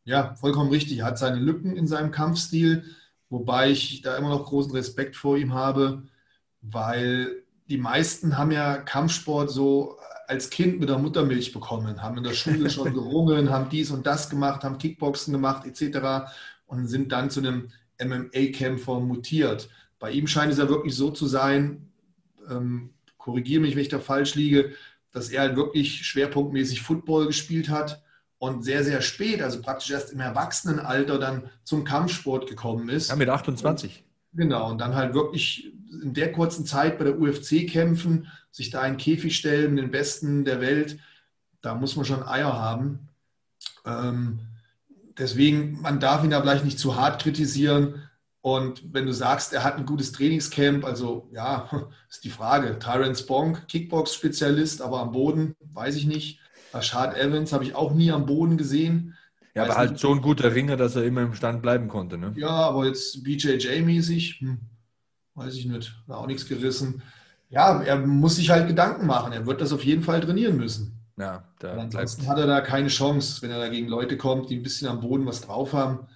Ja, vollkommen richtig. Er hat seine Lücken in seinem Kampfstil, wobei ich da immer noch großen Respekt vor ihm habe, weil die meisten haben ja Kampfsport so als Kind mit der Muttermilch bekommen, haben in der Schule schon gerungen, haben dies und das gemacht, haben Kickboxen gemacht etc. und sind dann zu einem MMA-Kämpfer mutiert. Bei ihm scheint es ja wirklich so zu sein, ähm, korrigiere mich, wenn ich da falsch liege, dass er halt wirklich schwerpunktmäßig Football gespielt hat und sehr, sehr spät, also praktisch erst im Erwachsenenalter dann zum Kampfsport gekommen ist. Ja, mit 28. Genau, und dann halt wirklich in der kurzen Zeit bei der UFC kämpfen, sich da in Käfig stellen, den Besten der Welt, da muss man schon Eier haben. Ähm, deswegen, man darf ihn da vielleicht nicht zu hart kritisieren. Und wenn du sagst, er hat ein gutes Trainingscamp, also ja, ist die Frage. Tyrant Bonk, Kickbox-Spezialist, aber am Boden, weiß ich nicht. Rashad Evans habe ich auch nie am Boden gesehen. Ja, aber halt so ein guter Ringer, dass er immer im Stand bleiben konnte. Ne? Ja, aber jetzt BJJ-mäßig, hm, weiß ich nicht, da auch nichts gerissen. Ja, er muss sich halt Gedanken machen. Er wird das auf jeden Fall trainieren müssen. Ja, da ansonsten bleibt. hat er da keine Chance, wenn er da gegen Leute kommt, die ein bisschen am Boden was drauf haben,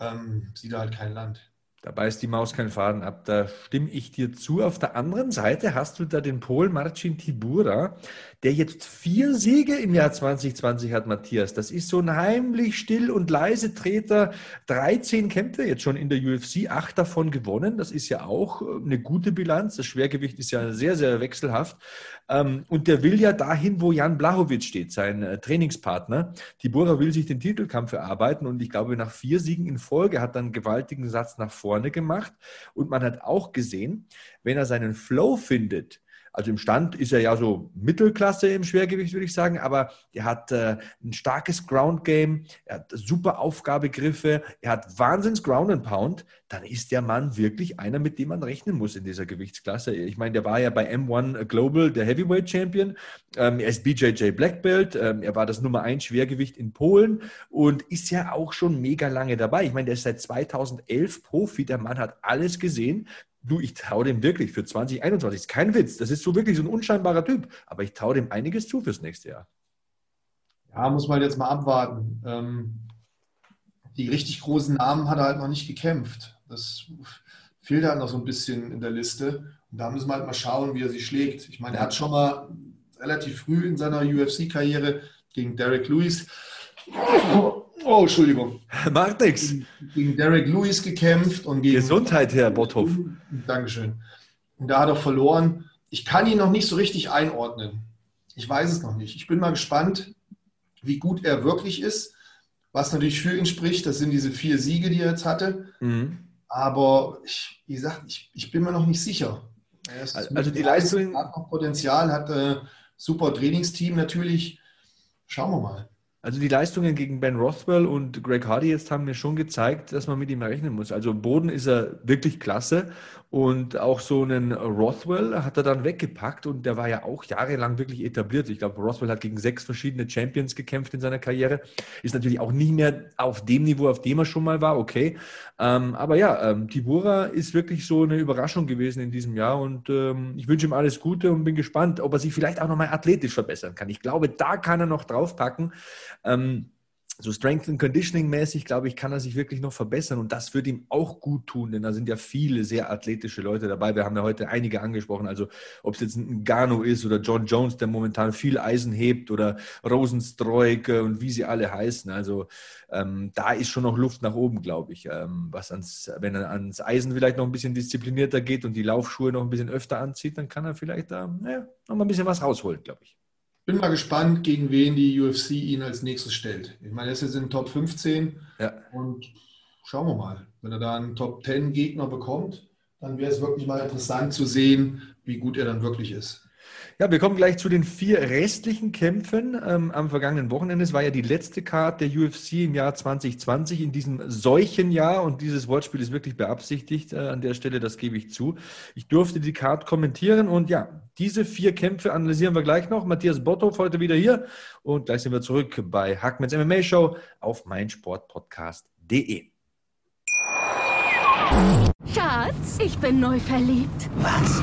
ähm, sieht er halt kein Land. Da beißt die Maus keinen Faden ab. Da stimme ich dir zu. Auf der anderen Seite hast du da den Pol Marcin Tibura, der jetzt vier Siege im Jahr 2020 hat, Matthias. Das ist so ein heimlich still und leise Treter. 13 Kämpfe jetzt schon in der UFC, acht davon gewonnen. Das ist ja auch eine gute Bilanz. Das Schwergewicht ist ja sehr, sehr wechselhaft. Ähm, und der will ja dahin, wo Jan Blachowitz steht, sein äh, Trainingspartner. Tibura will sich den Titelkampf erarbeiten und ich glaube, nach vier Siegen in Folge hat er einen gewaltigen Satz nach vorne gemacht. Und man hat auch gesehen, wenn er seinen Flow findet, also im Stand ist er ja so Mittelklasse im Schwergewicht, würde ich sagen, aber er hat äh, ein starkes Ground Game, er hat super Aufgabegriffe, er hat Wahnsinns Ground and Pound. Dann ist der Mann wirklich einer, mit dem man rechnen muss in dieser Gewichtsklasse. Ich meine, der war ja bei M1 Global der Heavyweight Champion. Ähm, er ist BJJ Black Belt. Ähm, er war das Nummer 1 Schwergewicht in Polen und ist ja auch schon mega lange dabei. Ich meine, der ist seit 2011 Profi. Der Mann hat alles gesehen. Du, ich traue dem wirklich für 2021. Ist kein Witz. Das ist so wirklich so ein unscheinbarer Typ. Aber ich traue dem einiges zu fürs nächste Jahr. Ja, muss man jetzt mal abwarten. Ähm, die richtig großen Namen hat er halt noch nicht gekämpft. Das fehlt halt noch so ein bisschen in der Liste. Und da müssen wir halt mal schauen, wie er sich schlägt. Ich meine, er hat schon mal relativ früh in seiner UFC-Karriere gegen Derek Lewis Oh, Entschuldigung. Macht nichts. Gegen Derek Lewis gekämpft und gegen. Gesundheit, Herr Botthoff. Dankeschön. Und da hat er verloren. Ich kann ihn noch nicht so richtig einordnen. Ich weiß es noch nicht. Ich bin mal gespannt, wie gut er wirklich ist. Was natürlich für ihn spricht, das sind diese vier Siege, die er jetzt hatte. Mhm. Aber ich, wie gesagt, ich, ich bin mir noch nicht sicher. also die Leistung hat noch Potenzial, hat äh, super Trainingsteam natürlich. Schauen wir mal. Also die Leistungen gegen Ben Rothwell und Greg Hardy jetzt haben mir schon gezeigt, dass man mit ihm rechnen muss. Also Boden ist er wirklich klasse und auch so einen Rothwell hat er dann weggepackt und der war ja auch jahrelang wirklich etabliert. Ich glaube, Rothwell hat gegen sechs verschiedene Champions gekämpft in seiner Karriere. Ist natürlich auch nicht mehr auf dem Niveau, auf dem er schon mal war, okay. Ähm, aber ja, ähm, Tibura ist wirklich so eine Überraschung gewesen in diesem Jahr und ähm, ich wünsche ihm alles Gute und bin gespannt, ob er sich vielleicht auch nochmal athletisch verbessern kann. Ich glaube, da kann er noch draufpacken. Ähm, so Strength and Conditioning mäßig, glaube ich, kann er sich wirklich noch verbessern und das wird ihm auch gut tun, denn da sind ja viele sehr athletische Leute dabei. Wir haben ja heute einige angesprochen, also ob es jetzt ein Gano ist oder John Jones, der momentan viel Eisen hebt oder Rosenstreuk und wie sie alle heißen. Also ähm, da ist schon noch Luft nach oben, glaube ich. Ähm, was ans, wenn er ans Eisen vielleicht noch ein bisschen disziplinierter geht und die Laufschuhe noch ein bisschen öfter anzieht, dann kann er vielleicht da naja, noch mal ein bisschen was rausholen, glaube ich bin mal gespannt, gegen wen die UFC ihn als nächstes stellt. Ich meine, er ist jetzt in Top 15 ja. und schauen wir mal. Wenn er da einen Top 10 Gegner bekommt, dann wäre es wirklich mal interessant zu sehen, wie gut er dann wirklich ist. Ja, wir kommen gleich zu den vier restlichen Kämpfen ähm, am vergangenen Wochenende. Es war ja die letzte Card der UFC im Jahr 2020, in diesem Seuchenjahr. Und dieses Wortspiel ist wirklich beabsichtigt äh, an der Stelle, das gebe ich zu. Ich durfte die Card kommentieren und ja, diese vier Kämpfe analysieren wir gleich noch. Matthias Botthoff heute wieder hier und gleich sind wir zurück bei Hackmans MMA Show auf meinsportpodcast.de. Schatz, ich bin neu verliebt. Was?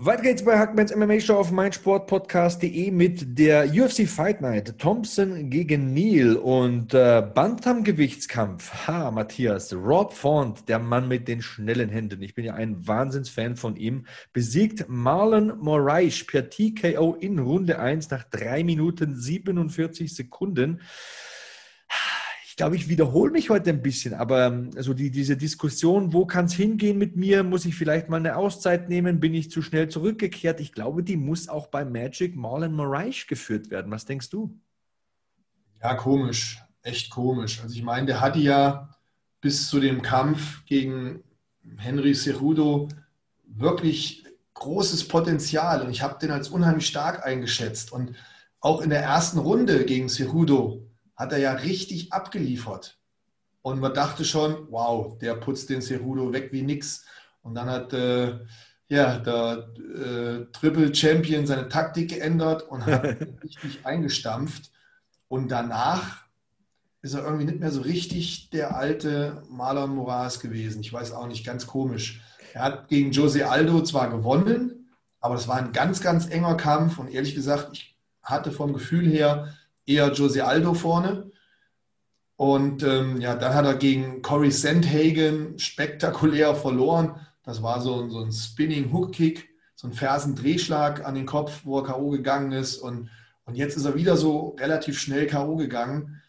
Weiter geht's bei Hackmans MMA Show auf meinsportpodcast.de mit der UFC Fight Night. Thompson gegen Neil und äh, Bantam-Gewichtskampf. Ha, Matthias. Rob Font, der Mann mit den schnellen Händen. Ich bin ja ein Wahnsinnsfan von ihm. Besiegt Marlon Moraes per TKO in Runde 1 nach 3 Minuten 47 Sekunden glaube, ich wiederhole mich heute ein bisschen, aber also die, diese Diskussion, wo kann es hingehen mit mir? Muss ich vielleicht mal eine Auszeit nehmen? Bin ich zu schnell zurückgekehrt? Ich glaube, die muss auch bei Magic Marlon Moraes geführt werden. Was denkst du? Ja, komisch. Echt komisch. Also ich meine, der hatte ja bis zu dem Kampf gegen Henry Cerudo wirklich großes Potenzial und ich habe den als unheimlich stark eingeschätzt. Und auch in der ersten Runde gegen Cerudo hat er ja richtig abgeliefert. Und man dachte schon, wow, der putzt den Cerudo weg wie nix. Und dann hat äh, ja, der äh, Triple Champion seine Taktik geändert und hat richtig eingestampft. Und danach ist er irgendwie nicht mehr so richtig der alte Marlon Moraes gewesen. Ich weiß auch nicht, ganz komisch. Er hat gegen Jose Aldo zwar gewonnen, aber das war ein ganz, ganz enger Kampf. Und ehrlich gesagt, ich hatte vom Gefühl her eher Jose Aldo vorne. Und ähm, ja, dann hat er gegen Corey Sandhagen spektakulär verloren. Das war so, so ein Spinning Hook Kick, so ein Fersendrehschlag an den Kopf, wo er K.O. gegangen ist. Und, und jetzt ist er wieder so relativ schnell K.O. gegangen.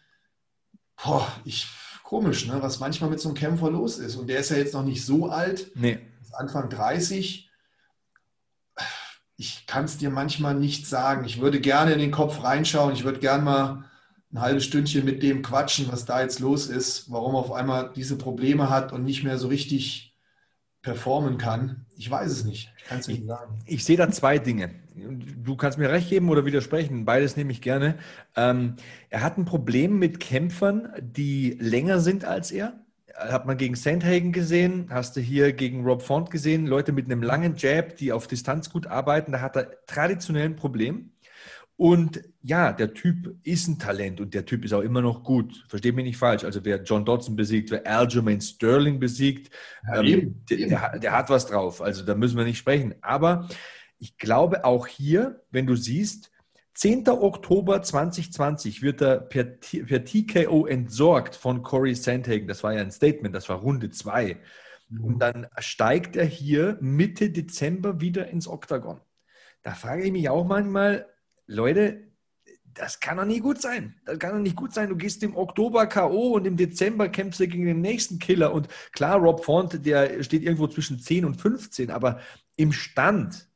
Boah, ich, komisch, ne? was manchmal mit so einem Kämpfer los ist. Und der ist ja jetzt noch nicht so alt, nee. Anfang 30 ich kann es dir manchmal nicht sagen. Ich würde gerne in den Kopf reinschauen. Ich würde gerne mal ein halbes Stündchen mit dem quatschen, was da jetzt los ist, warum er auf einmal diese Probleme hat und nicht mehr so richtig performen kann. Ich weiß es nicht. Ich kann es nicht sagen. Ich, ich sehe da zwei Dinge. Du kannst mir recht geben oder widersprechen. Beides nehme ich gerne. Ähm, er hat ein Problem mit Kämpfern, die länger sind als er hat man gegen Sandhagen gesehen, hast du hier gegen Rob Font gesehen, Leute mit einem langen Jab, die auf Distanz gut arbeiten, da hat er traditionell ein Problem. Und ja, der Typ ist ein Talent und der Typ ist auch immer noch gut. Versteht mich nicht falsch. Also wer John Dodson besiegt, wer Aljamain Sterling besiegt, ja, ähm, der, der, der hat was drauf. Also da müssen wir nicht sprechen. Aber ich glaube auch hier, wenn du siehst, 10. Oktober 2020 wird er per, per TKO entsorgt von Corey Sandhagen. Das war ja ein Statement, das war Runde 2. Und dann steigt er hier Mitte Dezember wieder ins Oktagon. Da frage ich mich auch manchmal, Leute, das kann doch nie gut sein. Das kann doch nicht gut sein. Du gehst im Oktober K.O. und im Dezember kämpfst du gegen den nächsten Killer. Und klar, Rob Font, der steht irgendwo zwischen 10 und 15, aber im Stand,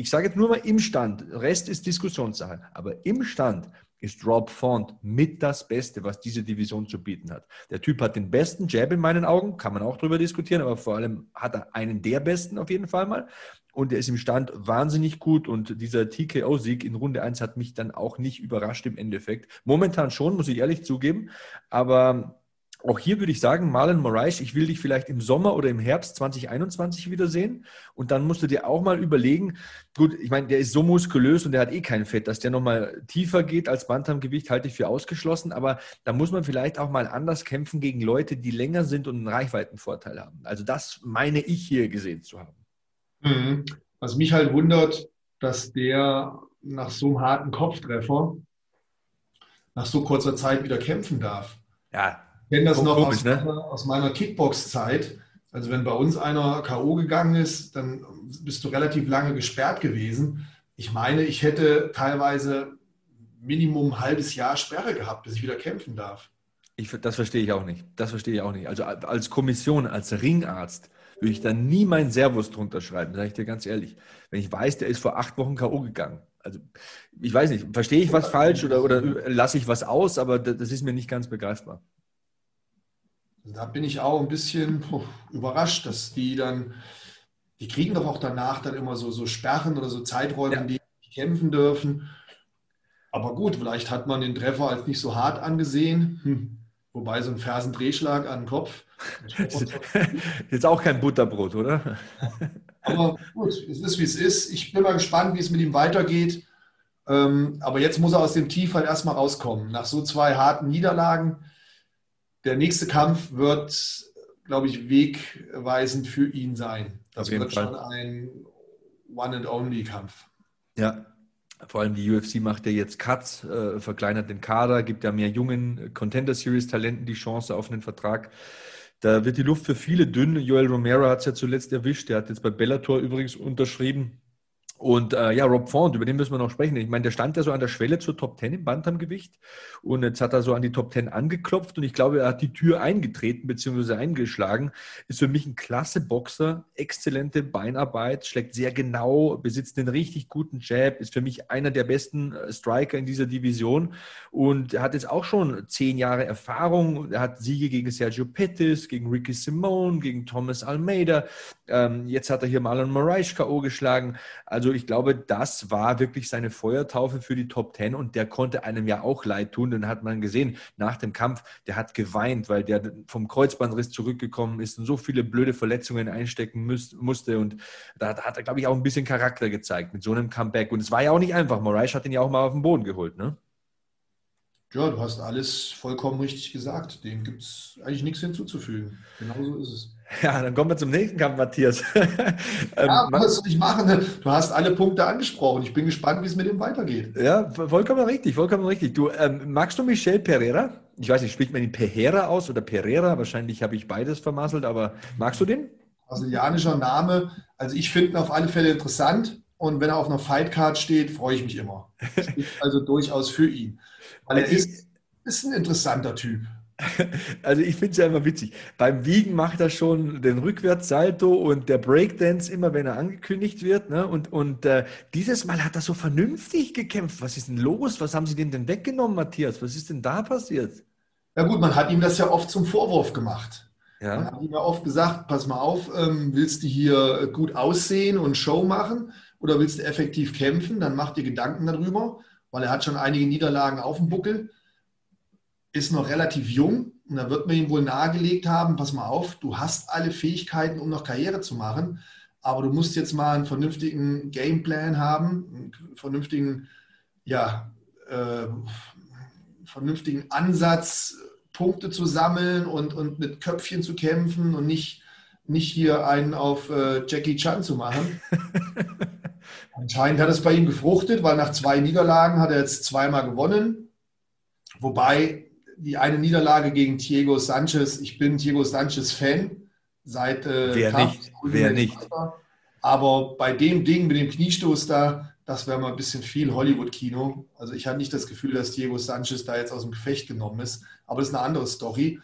ich sage jetzt nur mal im Stand, Rest ist Diskussionssache, aber im Stand ist Rob Font mit das Beste, was diese Division zu bieten hat. Der Typ hat den besten Jab in meinen Augen, kann man auch drüber diskutieren, aber vor allem hat er einen der besten auf jeden Fall mal. Und er ist im Stand wahnsinnig gut und dieser TKO-Sieg in Runde 1 hat mich dann auch nicht überrascht im Endeffekt. Momentan schon, muss ich ehrlich zugeben, aber auch hier würde ich sagen, Marlon Moraes, ich will dich vielleicht im Sommer oder im Herbst 2021 wiedersehen. Und dann musst du dir auch mal überlegen, gut, ich meine, der ist so muskulös und der hat eh kein Fett, dass der nochmal tiefer geht als Bantamgewicht, halte ich für ausgeschlossen. Aber da muss man vielleicht auch mal anders kämpfen gegen Leute, die länger sind und einen Reichweitenvorteil haben. Also das meine ich hier gesehen zu haben. Mhm. Was mich halt wundert, dass der nach so einem harten Kopftreffer nach so kurzer Zeit wieder kämpfen darf. Ja, kenne das noch komisch, aus, ne? aus meiner Kickbox-Zeit. Also wenn bei uns einer K.O. gegangen ist, dann bist du relativ lange gesperrt gewesen. Ich meine, ich hätte teilweise Minimum ein halbes Jahr Sperre gehabt, bis ich wieder kämpfen darf. Ich, das verstehe ich auch nicht. Das verstehe ich auch nicht. Also als Kommission, als Ringarzt würde ich da nie meinen Servus drunter schreiben, sage ich dir ganz ehrlich. Wenn ich weiß, der ist vor acht Wochen K.O. gegangen. Also ich weiß nicht, verstehe ich was falsch oder, oder lasse ich was aus, aber das ist mir nicht ganz begreifbar. Da bin ich auch ein bisschen überrascht, dass die dann, die kriegen doch auch danach dann immer so, so Sperren oder so Zeiträume, ja. in denen die kämpfen dürfen. Aber gut, vielleicht hat man den Treffer als nicht so hart angesehen. Hm. Wobei so ein Fersendrehschlag an den Kopf. Jetzt auch kein Butterbrot, oder? Aber gut, es ist wie es ist. Ich bin mal gespannt, wie es mit ihm weitergeht. Ähm, aber jetzt muss er aus dem Tief halt erstmal rauskommen. Nach so zwei harten Niederlagen der nächste Kampf wird, glaube ich, wegweisend für ihn sein. Das wird Fall. schon ein One-and-Only-Kampf. Ja, vor allem die UFC macht ja jetzt Cuts, äh, verkleinert den Kader, gibt ja mehr jungen Contender Series Talenten die Chance auf einen Vertrag. Da wird die Luft für viele dünn. Joel Romero hat es ja zuletzt erwischt. Der hat jetzt bei Bellator übrigens unterschrieben. Und äh, ja, Rob Font, über den müssen wir noch sprechen. Ich meine, der stand ja so an der Schwelle zur Top 10 im Bantamgewicht und jetzt hat er so an die Top 10 angeklopft und ich glaube, er hat die Tür eingetreten bzw. eingeschlagen. Ist für mich ein klasse Boxer, exzellente Beinarbeit, schlägt sehr genau, besitzt einen richtig guten Jab, ist für mich einer der besten äh, Striker in dieser Division und hat jetzt auch schon zehn Jahre Erfahrung. Er hat Siege gegen Sergio Pettis, gegen Ricky Simone, gegen Thomas Almeida. Ähm, jetzt hat er hier Marlon Moraes K.O. geschlagen. Also also ich glaube, das war wirklich seine Feuertaufe für die Top Ten und der konnte einem ja auch leid tun. Den hat man gesehen nach dem Kampf, der hat geweint, weil der vom Kreuzbandriss zurückgekommen ist und so viele blöde Verletzungen einstecken musste. Und da hat er, glaube ich, auch ein bisschen Charakter gezeigt mit so einem Comeback. Und es war ja auch nicht einfach. Moraes hat ihn ja auch mal auf den Boden geholt, ne? Ja, du hast alles vollkommen richtig gesagt. Dem gibt es eigentlich nichts hinzuzufügen. Genau so ist es. Ja, dann kommen wir zum nächsten Kampf, Matthias. Ähm, ja, was soll ich machen? Du hast alle Punkte angesprochen. Ich bin gespannt, wie es mit ihm weitergeht. Ja, vollkommen richtig, vollkommen richtig. Du, ähm, magst du Michel Pereira? Ich weiß nicht, spricht man ihn Pereira aus oder Pereira? Wahrscheinlich habe ich beides vermasselt, aber magst du den? Brasilianischer Name. Also ich finde ihn auf alle Fälle interessant. Und wenn er auf einer Fightcard steht, freue ich mich immer. also durchaus für ihn. Weil er ist, ist ein interessanter Typ. Also ich finde es ja immer witzig. Beim Wiegen macht er schon den Rückwärtssalto und der Breakdance immer, wenn er angekündigt wird. Ne? Und, und äh, dieses Mal hat er so vernünftig gekämpft. Was ist denn los? Was haben Sie denn denn weggenommen, Matthias? Was ist denn da passiert? Ja gut, man hat ihm das ja oft zum Vorwurf gemacht. Ja. Man hat ihm ja oft gesagt, pass mal auf, ähm, willst du hier gut aussehen und Show machen oder willst du effektiv kämpfen? Dann mach dir Gedanken darüber, weil er hat schon einige Niederlagen auf dem Buckel ist noch relativ jung und da wird man ihm wohl nahegelegt haben, pass mal auf, du hast alle Fähigkeiten, um noch Karriere zu machen, aber du musst jetzt mal einen vernünftigen Gameplan haben, einen vernünftigen, ja, äh, vernünftigen Ansatz, Punkte zu sammeln und, und mit Köpfchen zu kämpfen und nicht, nicht hier einen auf äh, Jackie Chan zu machen. Anscheinend hat es bei ihm gefruchtet, weil nach zwei Niederlagen hat er jetzt zweimal gewonnen. Wobei die eine Niederlage gegen Diego Sanchez, ich bin Diego Sanchez Fan, seit äh, wer Kraft, nicht, wer nicht. Aber bei dem Ding mit dem Kniestoß da, das wäre mal ein bisschen viel Hollywood-Kino. Also ich hatte nicht das Gefühl, dass Diego Sanchez da jetzt aus dem Gefecht genommen ist. Aber das ist eine andere Story.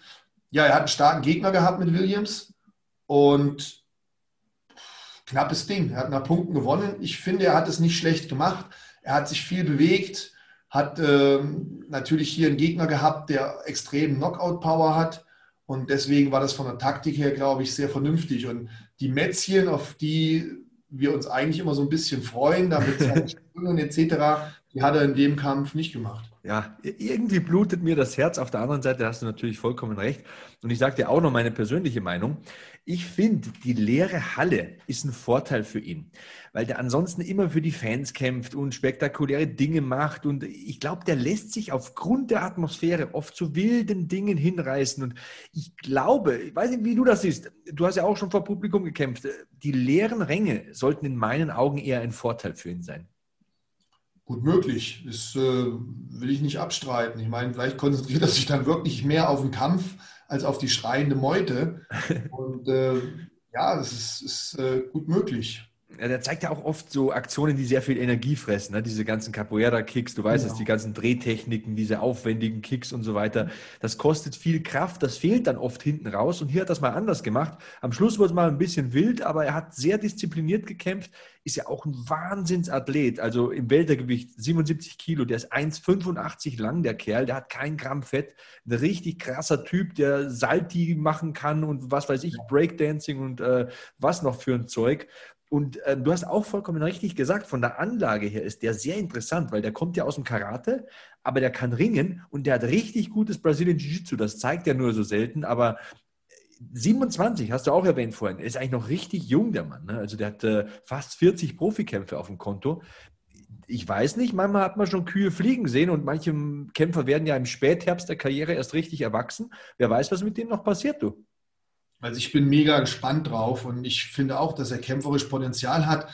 Ja, er hat einen starken Gegner gehabt mit Williams und knappes Ding. Er hat nach Punkten gewonnen. Ich finde, er hat es nicht schlecht gemacht. Er hat sich viel bewegt, hat ähm, natürlich hier einen Gegner gehabt, der extrem Knockout-Power hat. Und deswegen war das von der Taktik her, glaube ich, sehr vernünftig. Und die Mätzchen, auf die wir uns eigentlich immer so ein bisschen freuen, damit Sprüngen etc., die hat er in dem Kampf nicht gemacht. Ja, irgendwie blutet mir das Herz. Auf der anderen Seite hast du natürlich vollkommen recht. Und ich sage dir auch noch meine persönliche Meinung. Ich finde, die leere Halle ist ein Vorteil für ihn, weil der ansonsten immer für die Fans kämpft und spektakuläre Dinge macht. Und ich glaube, der lässt sich aufgrund der Atmosphäre oft zu wilden Dingen hinreißen. Und ich glaube, ich weiß nicht, wie du das siehst, du hast ja auch schon vor Publikum gekämpft, die leeren Ränge sollten in meinen Augen eher ein Vorteil für ihn sein. Gut möglich, das äh, will ich nicht abstreiten. Ich meine, vielleicht konzentriert er sich dann wirklich mehr auf den Kampf als auf die schreiende Meute. Und äh, ja, das ist, ist äh, gut möglich. Ja, der zeigt ja auch oft so Aktionen, die sehr viel Energie fressen. Ne? Diese ganzen Capoeira-Kicks, du weißt es, genau. die ganzen Drehtechniken, diese aufwendigen Kicks und so weiter. Das kostet viel Kraft, das fehlt dann oft hinten raus. Und hier hat das mal anders gemacht. Am Schluss wurde es mal ein bisschen wild, aber er hat sehr diszipliniert gekämpft. Ist ja auch ein Wahnsinnsathlet. Also im Weltergewicht 77 Kilo, der ist 1,85 lang, der Kerl, der hat kein Gramm Fett. Ein richtig krasser Typ, der Salti machen kann und was weiß ich, Breakdancing und äh, was noch für ein Zeug. Und äh, du hast auch vollkommen richtig gesagt, von der Anlage her ist der sehr interessant, weil der kommt ja aus dem Karate, aber der kann ringen und der hat richtig gutes Brazilian Jiu-Jitsu. Das zeigt er nur so selten, aber 27, hast du auch erwähnt vorhin, ist eigentlich noch richtig jung, der Mann. Ne? Also der hat äh, fast 40 Profikämpfe auf dem Konto. Ich weiß nicht, manchmal hat man schon Kühe fliegen sehen und manche Kämpfer werden ja im Spätherbst der Karriere erst richtig erwachsen. Wer weiß, was mit dem noch passiert, du? Also ich bin mega gespannt drauf und ich finde auch, dass er kämpferisch Potenzial hat,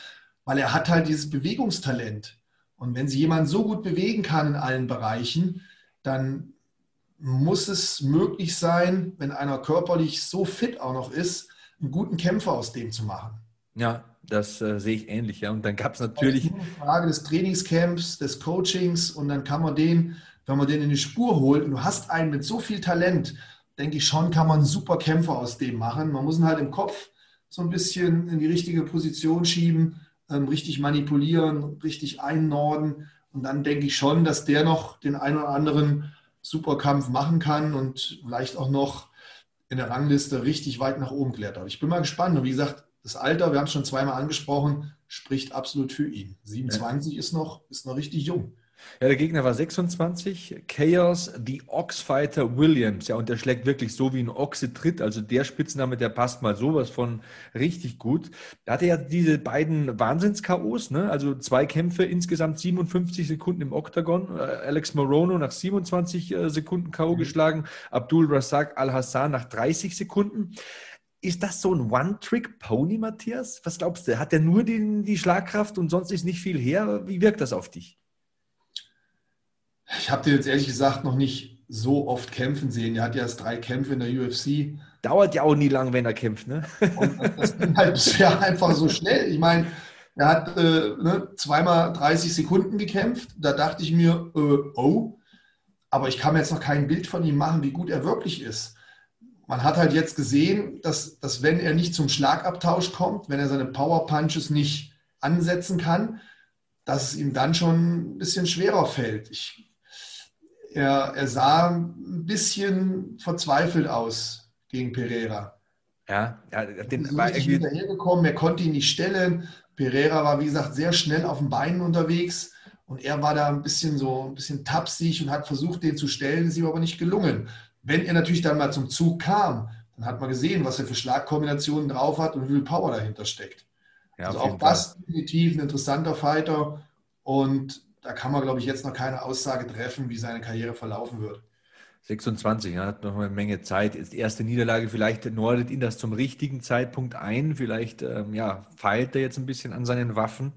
weil er hat halt dieses Bewegungstalent. Und wenn sie jemanden so gut bewegen kann in allen Bereichen, dann muss es möglich sein, wenn einer körperlich so fit auch noch ist, einen guten Kämpfer aus dem zu machen. Ja, das äh, sehe ich ähnlich. Ja. Und dann gab es natürlich. Das ist eine Frage des Trainingscamps, des Coachings und dann kann man den, wenn man den in die Spur holt und du hast einen mit so viel Talent, denke ich schon, kann man super Kämpfer aus dem machen. Man muss ihn halt im Kopf so ein bisschen in die richtige Position schieben, ähm, richtig manipulieren, richtig einnorden. Und dann denke ich schon, dass der noch den einen oder anderen Superkampf machen kann und vielleicht auch noch in der Rangliste richtig weit nach oben klettert. Ich bin mal gespannt. Und wie gesagt, das Alter, wir haben es schon zweimal angesprochen, spricht absolut für ihn. 27 ja. ist, noch, ist noch richtig jung. Ja, der Gegner war 26, Chaos, the Oxfighter Williams. Ja, und der schlägt wirklich so wie ein Ochse tritt. Also der Spitzname, der passt mal sowas von richtig gut. Er hatte ja diese beiden Wahnsinns-KOs, ne? also zwei Kämpfe, insgesamt 57 Sekunden im Oktagon. Äh, Alex Morono nach 27 äh, Sekunden K.O. Mhm. geschlagen, Abdul Razak Al-Hassan nach 30 Sekunden. Ist das so ein One-Trick-Pony, Matthias? Was glaubst du? Hat er nur die, die Schlagkraft und sonst ist nicht viel her? Wie wirkt das auf dich? Ich habe den jetzt ehrlich gesagt noch nicht so oft kämpfen sehen. Er hat ja erst drei Kämpfe in der UFC. Dauert ja auch nie lang, wenn er kämpft, ne? Und das ging halt bisher einfach so schnell. Ich meine, er hat äh, ne, zweimal 30 Sekunden gekämpft. Da dachte ich mir, äh, oh, aber ich kann mir jetzt noch kein Bild von ihm machen, wie gut er wirklich ist. Man hat halt jetzt gesehen, dass, dass wenn er nicht zum Schlagabtausch kommt, wenn er seine Power Punches nicht ansetzen kann, dass es ihm dann schon ein bisschen schwerer fällt. Ich er, er sah ein bisschen verzweifelt aus gegen Pereira. Ja, ja den war irgendwie hinterhergekommen, er konnte ihn nicht stellen. Pereira war, wie gesagt, sehr schnell auf den Beinen unterwegs und er war da ein bisschen so ein bisschen tapsig und hat versucht, den zu stellen, ist ihm aber nicht gelungen. Wenn er natürlich dann mal zum Zug kam, dann hat man gesehen, was er für Schlagkombinationen drauf hat und wie viel Power dahinter steckt. Ja, also auch das definitiv ein interessanter Fighter und da kann man, glaube ich, jetzt noch keine Aussage treffen, wie seine Karriere verlaufen wird. 26, er hat noch eine Menge Zeit. Die erste Niederlage, vielleicht nordet ihn das zum richtigen Zeitpunkt ein. Vielleicht ähm, ja, feilt er jetzt ein bisschen an seinen Waffen.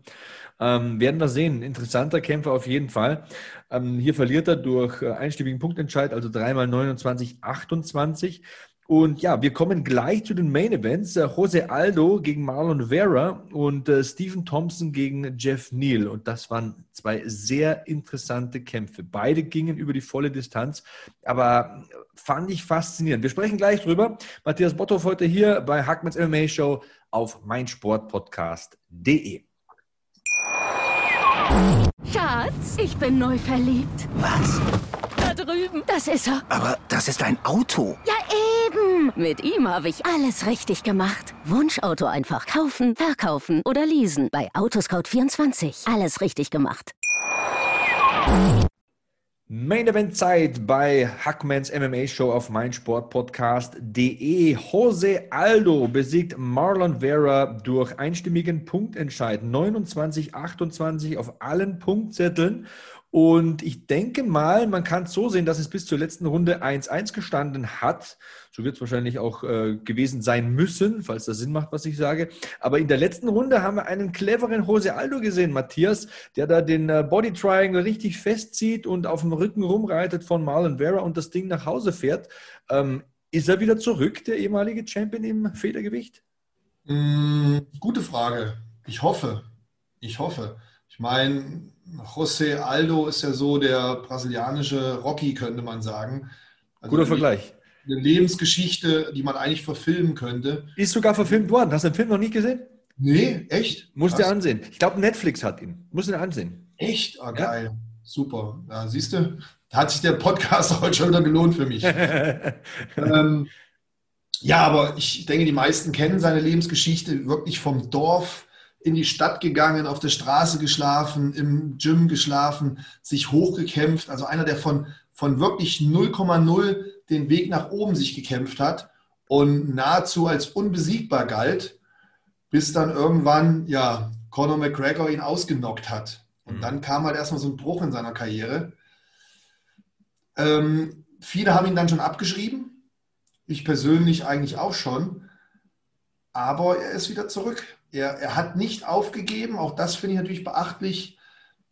Ähm, werden wir sehen. Interessanter Kämpfer auf jeden Fall. Ähm, hier verliert er durch äh, einstimmigen Punktentscheid, also dreimal 29, 28. Und ja, wir kommen gleich zu den Main Events. Äh, Jose Aldo gegen Marlon Vera und äh, Stephen Thompson gegen Jeff Neal. Und das waren zwei sehr interessante Kämpfe. Beide gingen über die volle Distanz, aber fand ich faszinierend. Wir sprechen gleich drüber. Matthias Botthoff heute hier bei Hackmans MMA Show auf meinsportpodcast.de. Schatz, ich bin neu verliebt. Was? Drüben. Das ist er. Aber das ist ein Auto. Ja, eben. Mit ihm habe ich alles richtig gemacht. Wunschauto einfach kaufen, verkaufen oder leasen. Bei Autoscout24. Alles richtig gemacht. Main Event Zeit bei Hackmans MMA Show auf meinsportpodcast.de. Jose Aldo besiegt Marlon Vera durch einstimmigen Punktentscheid. 29-28 auf allen Punktzetteln. Und ich denke mal, man kann es so sehen, dass es bis zur letzten Runde 1-1 gestanden hat. So wird es wahrscheinlich auch äh, gewesen sein müssen, falls das Sinn macht, was ich sage. Aber in der letzten Runde haben wir einen cleveren Jose Aldo gesehen, Matthias, der da den äh, Body Triangle richtig festzieht und auf dem Rücken rumreitet von Marlon Vera und das Ding nach Hause fährt. Ähm, ist er wieder zurück, der ehemalige Champion im Federgewicht? Mm, gute Frage. Ich hoffe. Ich hoffe. Ich meine, José Aldo ist ja so der brasilianische Rocky, könnte man sagen. Also Guter Vergleich. Eine Lebensgeschichte, die man eigentlich verfilmen könnte. Ist sogar verfilmt worden. Hast du den Film noch nicht gesehen? Nee, echt? Musst du ansehen. Ich glaube, Netflix hat ihn. Muss ihn ansehen. Echt? Ah, geil. Ja. Super. Ja, siehst du, da hat sich der Podcast heute schon wieder gelohnt für mich. ähm, ja, aber ich denke, die meisten kennen seine Lebensgeschichte wirklich vom Dorf in die Stadt gegangen, auf der Straße geschlafen, im Gym geschlafen, sich hochgekämpft. Also einer, der von, von wirklich 0,0 den Weg nach oben sich gekämpft hat und nahezu als unbesiegbar galt, bis dann irgendwann, ja, Conor McGregor ihn ausgenockt hat. Und mhm. dann kam halt erstmal so ein Bruch in seiner Karriere. Ähm, viele haben ihn dann schon abgeschrieben. Ich persönlich eigentlich auch schon. Aber er ist wieder zurück. Er, er hat nicht aufgegeben, auch das finde ich natürlich beachtlich.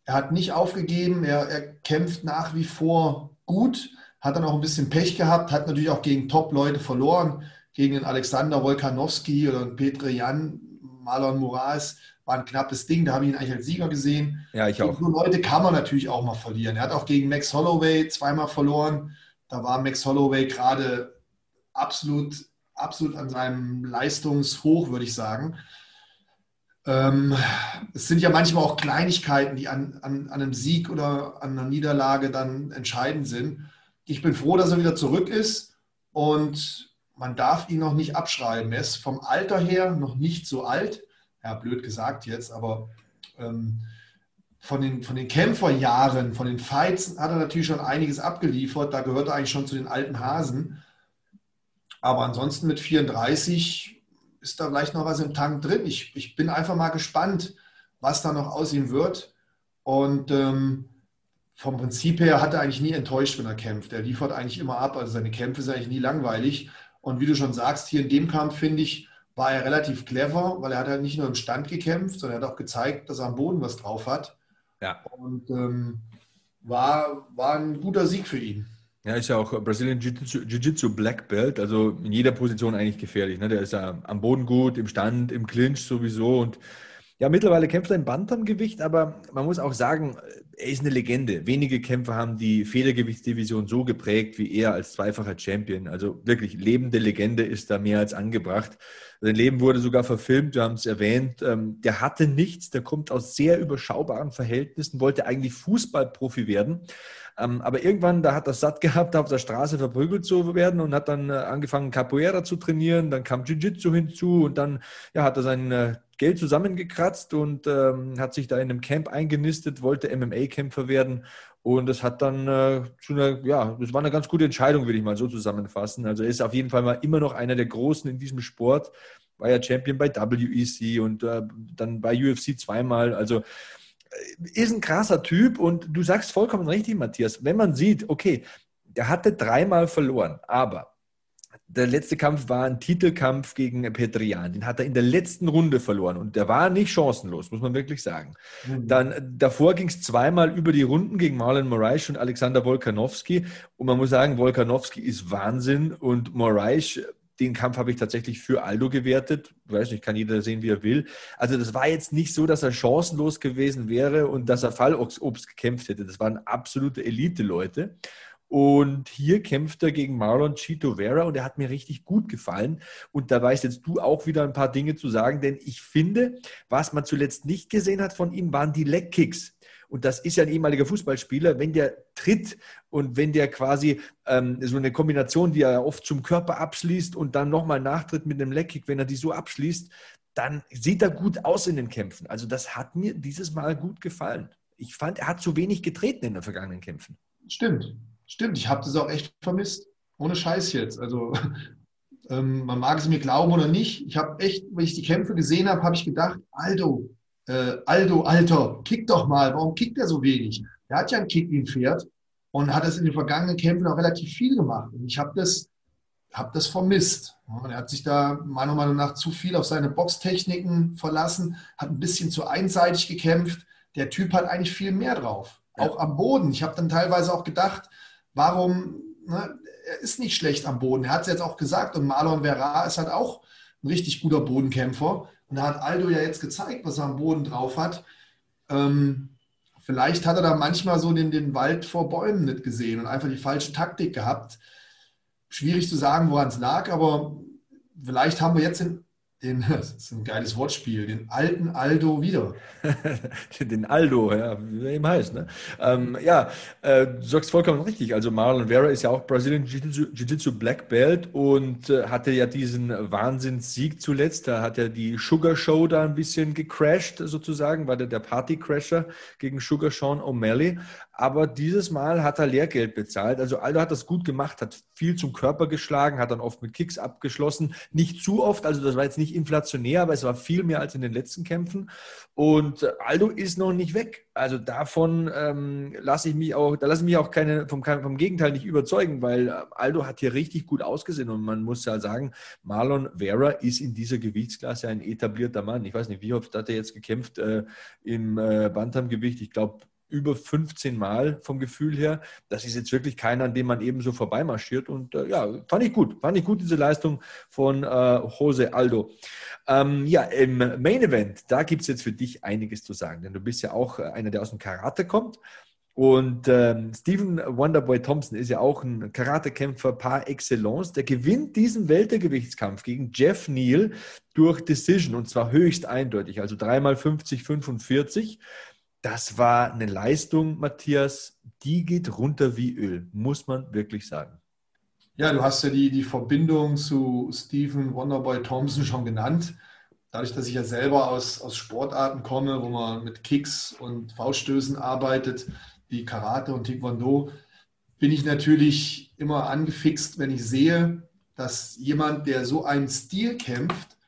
Er hat nicht aufgegeben, er, er kämpft nach wie vor gut, hat dann auch ein bisschen Pech gehabt, hat natürlich auch gegen Top-Leute verloren, gegen den Alexander Wolkanowski oder den Petre Jan, Marlon Moraes, war ein knappes Ding, da habe ich ihn eigentlich als Sieger gesehen. Ja, ich auch. So Leute kann man natürlich auch mal verlieren. Er hat auch gegen Max Holloway zweimal verloren. Da war Max Holloway gerade absolut, absolut an seinem Leistungshoch, würde ich sagen. Ähm, es sind ja manchmal auch Kleinigkeiten, die an, an, an, einem Sieg oder an einer Niederlage dann entscheidend sind. Ich bin froh, dass er wieder zurück ist und man darf ihn noch nicht abschreiben. Er ist vom Alter her noch nicht so alt. Ja, blöd gesagt jetzt, aber ähm, von, den, von den Kämpferjahren, von den Fights hat er natürlich schon einiges abgeliefert. Da gehört er eigentlich schon zu den alten Hasen. Aber ansonsten mit 34 ist da vielleicht noch was im Tank drin. Ich, ich bin einfach mal gespannt, was da noch aus ihm wird. Und ähm, vom Prinzip her hat er eigentlich nie enttäuscht, wenn er kämpft. Er liefert eigentlich immer ab. Also seine Kämpfe sind eigentlich nie langweilig. Und wie du schon sagst, hier in dem Kampf, finde ich, war er relativ clever, weil er hat halt nicht nur im Stand gekämpft, sondern er hat auch gezeigt, dass er am Boden was drauf hat. Ja. Und ähm, war, war ein guter Sieg für ihn. Ja, ist ja auch Brazilian Jiu-Jitsu Black Belt, also in jeder Position eigentlich gefährlich. Ne? Der ist ja am Boden gut, im Stand, im Clinch sowieso und ja, mittlerweile kämpft er im Bantamgewicht, aber man muss auch sagen, er ist eine Legende. Wenige Kämpfer haben die Federgewichtsdivision so geprägt wie er als zweifacher Champion. Also wirklich lebende Legende ist da mehr als angebracht. Sein Leben wurde sogar verfilmt, wir haben es erwähnt. Ähm, der hatte nichts, der kommt aus sehr überschaubaren Verhältnissen, wollte eigentlich Fußballprofi werden ähm, aber irgendwann, da hat er satt gehabt, auf der Straße verprügelt zu werden und hat dann äh, angefangen, Capoeira zu trainieren. Dann kam Jiu-Jitsu hinzu und dann ja, hat er sein äh, Geld zusammengekratzt und ähm, hat sich da in einem Camp eingenistet, wollte MMA-Kämpfer werden. Und das hat dann äh, zu einer, ja, das war eine ganz gute Entscheidung, würde ich mal so zusammenfassen. Also er ist auf jeden Fall mal immer noch einer der Großen in diesem Sport. War ja Champion bei WEC und äh, dann bei UFC zweimal. Also ist ein krasser Typ und du sagst vollkommen richtig, Matthias. Wenn man sieht, okay, der hatte dreimal verloren, aber der letzte Kampf war ein Titelkampf gegen Petrian. Den hat er in der letzten Runde verloren und der war nicht chancenlos, muss man wirklich sagen. Mhm. Dann davor ging es zweimal über die Runden gegen Marlon Moraes und Alexander Volkanovski. Und man muss sagen, Volkanovski ist Wahnsinn und Moraes den Kampf habe ich tatsächlich für Aldo gewertet. Ich weiß nicht, kann jeder sehen, wie er will. Also das war jetzt nicht so, dass er chancenlos gewesen wäre und dass er Fallobst gekämpft hätte. Das waren absolute Elite-Leute. Und hier kämpft er gegen Marlon Chito Vera und er hat mir richtig gut gefallen. Und da weißt jetzt du auch wieder ein paar Dinge zu sagen, denn ich finde, was man zuletzt nicht gesehen hat von ihm, waren die Leg-Kicks. Und das ist ja ein ehemaliger Fußballspieler, wenn der tritt und wenn der quasi ähm, so eine Kombination, die er oft zum Körper abschließt und dann nochmal nachtritt mit einem Leckkick, wenn er die so abschließt, dann sieht er gut aus in den Kämpfen. Also das hat mir dieses Mal gut gefallen. Ich fand, er hat zu wenig getreten in den vergangenen Kämpfen. Stimmt, stimmt. Ich habe das auch echt vermisst. Ohne Scheiß jetzt. Also ähm, man mag es mir glauben oder nicht. Ich habe echt, wenn ich die Kämpfe gesehen habe, habe ich gedacht, Aldo, äh, Aldo, Alter, kick doch mal, warum kickt er so wenig? Er hat ja einen Kick wie ein Pferd und hat das in den vergangenen Kämpfen auch relativ viel gemacht. Und ich habe das, hab das vermisst. Und er hat sich da meiner Meinung nach zu viel auf seine Boxtechniken verlassen, hat ein bisschen zu einseitig gekämpft. Der Typ hat eigentlich viel mehr drauf, ja. auch am Boden. Ich habe dann teilweise auch gedacht, warum, ne, er ist nicht schlecht am Boden. Er hat es jetzt auch gesagt und Marlon Vera ist halt auch ein richtig guter Bodenkämpfer. Und da hat Aldo ja jetzt gezeigt, was er am Boden drauf hat. Ähm, vielleicht hat er da manchmal so den, den Wald vor Bäumen nicht gesehen und einfach die falsche Taktik gehabt. Schwierig zu sagen, woran es lag, aber vielleicht haben wir jetzt in, den, das ist ein geiles Wortspiel, den alten Aldo wieder. den Aldo, ja, wie er ihm heißt. Ne? Ähm, ja, äh, du sagst vollkommen richtig. Also Marlon Vera ist ja auch Brazilian Jiu-Jitsu Black Belt und äh, hatte ja diesen Wahnsinnssieg zuletzt. Da hat er die Sugar Show da ein bisschen gecrashed sozusagen, war der der Party-Crasher gegen Sugar Sean O'Malley. Aber dieses Mal hat er Lehrgeld bezahlt. Also Aldo hat das gut gemacht, hat viel zum Körper geschlagen, hat dann oft mit Kicks abgeschlossen. Nicht zu oft, also das war jetzt nicht inflationär, aber es war viel mehr als in den letzten Kämpfen. Und Aldo ist noch nicht weg. Also davon ähm, lasse ich mich auch, da lasse ich mich auch keine, vom, vom Gegenteil nicht überzeugen, weil äh, Aldo hat hier richtig gut ausgesehen und man muss ja sagen, Marlon Vera ist in dieser Gewichtsklasse ein etablierter Mann. Ich weiß nicht, wie oft hat er jetzt gekämpft äh, im äh, Bantamgewicht? Ich glaube über 15 Mal vom Gefühl her. Das ist jetzt wirklich keiner, an dem man eben so vorbeimarschiert. Und äh, ja, fand ich gut. Fand ich gut, diese Leistung von äh, Jose Aldo. Ähm, ja, im Main Event, da gibt es jetzt für dich einiges zu sagen, denn du bist ja auch äh, einer, der aus dem Karate kommt. Und ähm, Stephen Wonderboy Thompson ist ja auch ein Karatekämpfer par excellence. Der gewinnt diesen Weltergewichtskampf gegen Jeff Neal durch Decision und zwar höchst eindeutig, also dreimal 50, 45. Das war eine Leistung, Matthias, die geht runter wie Öl, muss man wirklich sagen. Ja, du hast ja die, die Verbindung zu Stephen Wonderboy Thompson schon genannt. Dadurch, dass ich ja selber aus, aus Sportarten komme, wo man mit Kicks und Fauststößen arbeitet, wie Karate und Taekwondo, bin ich natürlich immer angefixt, wenn ich sehe, dass jemand, der so einen Stil kämpft,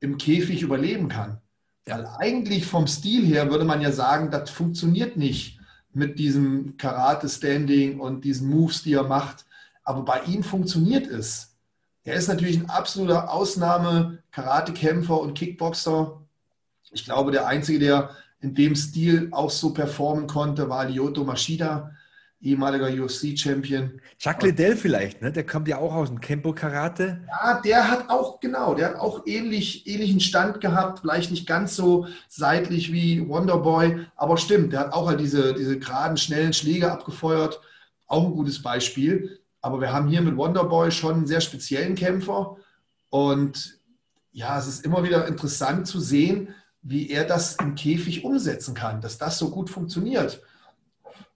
im Käfig überleben kann. Weil eigentlich vom Stil her würde man ja sagen, das funktioniert nicht mit diesem Karate-Standing und diesen Moves, die er macht. Aber bei ihm funktioniert es. Er ist natürlich ein absoluter Ausnahme-Karatekämpfer und Kickboxer. Ich glaube, der Einzige, der in dem Stil auch so performen konnte, war Lyoto Mashida ehemaliger UFC-Champion. Chuck Liddell vielleicht, ne? Der kommt ja auch aus dem Kempo-Karate. Ja, der hat auch, genau, der hat auch ähnlich, ähnlichen Stand gehabt, vielleicht nicht ganz so seitlich wie Wonderboy, aber stimmt, der hat auch halt diese, diese geraden, schnellen Schläge abgefeuert. Auch ein gutes Beispiel. Aber wir haben hier mit Wonderboy schon einen sehr speziellen Kämpfer. Und ja, es ist immer wieder interessant zu sehen, wie er das im Käfig umsetzen kann, dass das so gut funktioniert.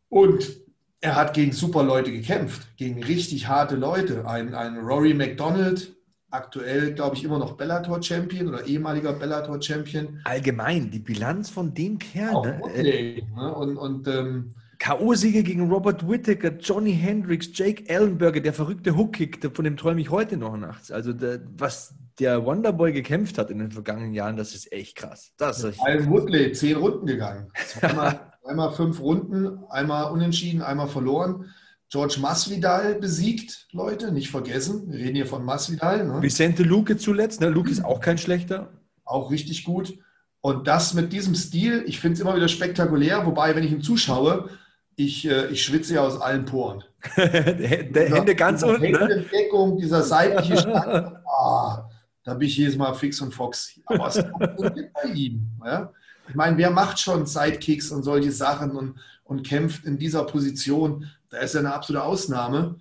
Und er hat gegen super Leute gekämpft, gegen richtig harte Leute. Ein, ein Rory McDonald, aktuell, glaube ich, immer noch Bellator-Champion oder ehemaliger Bellator-Champion. Allgemein, die Bilanz von dem Kerl. Auch ne? Woodley, ne? Und, und ähm, K.O.-Siege gegen Robert Whittaker, Johnny Hendricks, Jake Ellenberger, der verrückte Hookkick, von dem träume ich heute noch nachts. Also der, was der Wonderboy gekämpft hat in den vergangenen Jahren, das ist echt krass. Das ist Alan Woodley, zehn Runden gegangen. Einmal, einmal fünf Runden, einmal unentschieden, einmal verloren. George Masvidal besiegt, Leute, nicht vergessen. Wir reden hier von Masvidal. Ne? Vicente Luque zuletzt, ne? Luque ist auch kein schlechter. Auch richtig gut. Und das mit diesem Stil, ich finde es immer wieder spektakulär, wobei, wenn ich ihm zuschaue, ich, äh, ich schwitze ja aus allen Poren. der, Hände ganz unten. Ne? Deckung, dieser seitliche Stand, ah, da bin ich jedes Mal fix und fox. Aber es funktioniert bei ihm. Ja? Ich meine, wer macht schon Sidekicks und solche Sachen und, und kämpft in dieser Position? Da ist er eine absolute Ausnahme.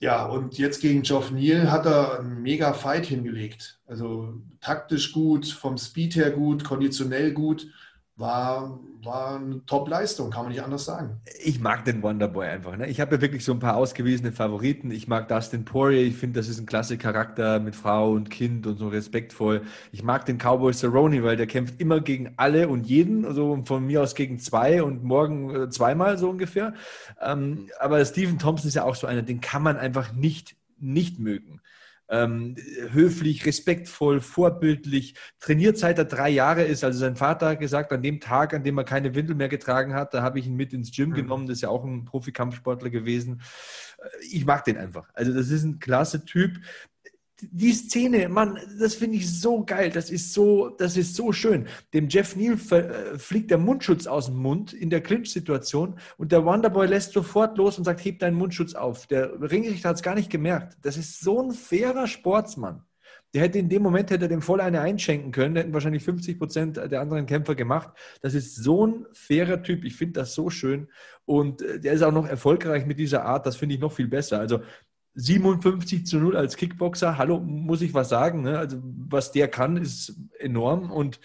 Ja, und jetzt gegen Geoff Neal hat er einen mega Fight hingelegt. Also taktisch gut, vom Speed her gut, konditionell gut war, war eine Top-Leistung, kann man nicht anders sagen. Ich mag den Wonderboy einfach. Ne? Ich habe ja wirklich so ein paar ausgewiesene Favoriten. Ich mag Dustin Poirier. Ich finde, das ist ein klasse Charakter mit Frau und Kind und so respektvoll. Ich mag den Cowboy Cerrone, weil der kämpft immer gegen alle und jeden. Also von mir aus gegen zwei und morgen äh, zweimal so ungefähr. Ähm, aber Stephen Thompson ist ja auch so einer, den kann man einfach nicht nicht mögen ähm, höflich, respektvoll, vorbildlich, trainiert seit er drei Jahre ist. Also sein Vater hat gesagt, an dem Tag, an dem er keine Windel mehr getragen hat, da habe ich ihn mit ins Gym mhm. genommen. Das ist ja auch ein Profikampfsportler gewesen. Äh, ich mag den einfach. Also das ist ein klasse Typ die Szene, Mann, das finde ich so geil. Das ist so, das ist so schön. Dem Jeff Neal äh, fliegt der Mundschutz aus dem Mund in der Clinch-Situation und der Wonderboy lässt sofort los und sagt, heb deinen Mundschutz auf. Der Ringrichter hat es gar nicht gemerkt. Das ist so ein fairer Sportsmann. Der hätte in dem Moment hätte dem voll eine einschenken können, hätten wahrscheinlich 50 Prozent der anderen Kämpfer gemacht. Das ist so ein fairer Typ. Ich finde das so schön. Und äh, der ist auch noch erfolgreich mit dieser Art. Das finde ich noch viel besser. Also 57 zu 0 als Kickboxer, hallo, muss ich was sagen. Ne? Also, was der kann, ist enorm. Und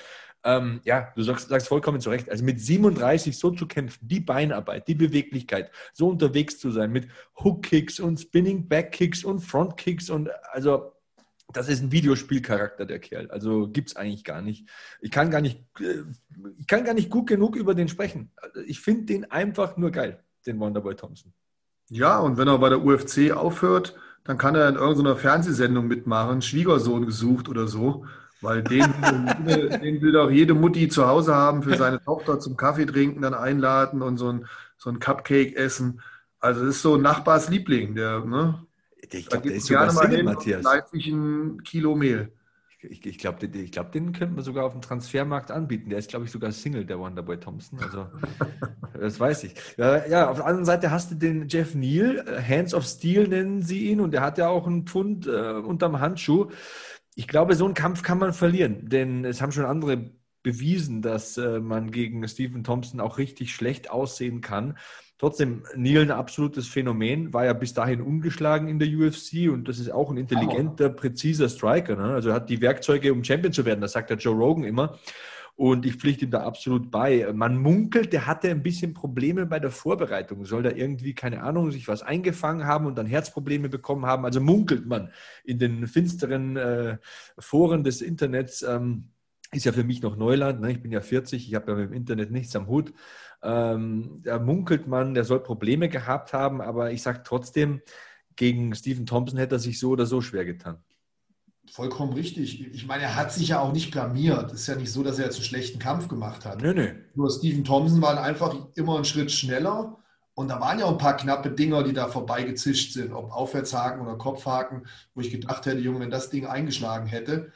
ähm, ja, du sagst, sagst, vollkommen zu Recht. Also mit 37 so zu kämpfen, die Beinarbeit, die Beweglichkeit, so unterwegs zu sein mit Hookkicks und Spinning Backkicks und Frontkicks und also das ist ein Videospielcharakter, der Kerl. Also gibt es eigentlich gar nicht. Ich kann gar nicht, äh, ich kann gar nicht gut genug über den sprechen. Ich finde den einfach nur geil, den Wonderboy Thompson. Ja, und wenn er bei der UFC aufhört, dann kann er in irgendeiner Fernsehsendung mitmachen, Schwiegersohn gesucht oder so, weil den, den will doch jede Mutti zu Hause haben, für seine Tochter zum Kaffee trinken, dann einladen und so ein, so ein Cupcake essen. Also das ist so ein Nachbarsliebling, der, ne? Ich glaube, der ist sogar Single, Matthias. Leipzig ein Kilo Mehl. Ich, ich glaube, den, glaub, den könnten wir sogar auf dem Transfermarkt anbieten. Der ist, glaube ich, sogar Single, der Wonderboy Thompson. Also, das weiß ich. Ja, ja, auf der anderen Seite hast du den Jeff Neal, Hands of Steel nennen sie ihn, und der hat ja auch einen Pfund äh, unterm Handschuh. Ich glaube, so einen Kampf kann man verlieren, denn es haben schon andere bewiesen, dass äh, man gegen Stephen Thompson auch richtig schlecht aussehen kann. Trotzdem, Neil ein absolutes Phänomen, war ja bis dahin ungeschlagen in der UFC und das ist auch ein intelligenter, präziser Striker. Ne? Also er hat die Werkzeuge, um Champion zu werden, das sagt der Joe Rogan immer. Und ich pflichte ihm da absolut bei. Man munkelt, der hatte ein bisschen Probleme bei der Vorbereitung. Soll da irgendwie, keine Ahnung, sich was eingefangen haben und dann Herzprobleme bekommen haben. Also munkelt man in den finsteren äh, Foren des Internets. Ähm, ist ja für mich noch Neuland. Ne? Ich bin ja 40, ich habe ja mit dem Internet nichts am Hut. Ähm, da munkelt man, der soll Probleme gehabt haben, aber ich sage trotzdem, gegen Stephen Thompson hätte er sich so oder so schwer getan. Vollkommen richtig. Ich meine, er hat sich ja auch nicht blamiert. Es ist ja nicht so, dass er jetzt einen schlechten Kampf gemacht hat. Nö, nö. Nur Stephen Thompson war einfach immer einen Schritt schneller. Und da waren ja auch ein paar knappe Dinger, die da vorbeigezischt sind, ob Aufwärtshaken oder Kopfhaken, wo ich gedacht hätte, Junge, wenn das Ding eingeschlagen hätte.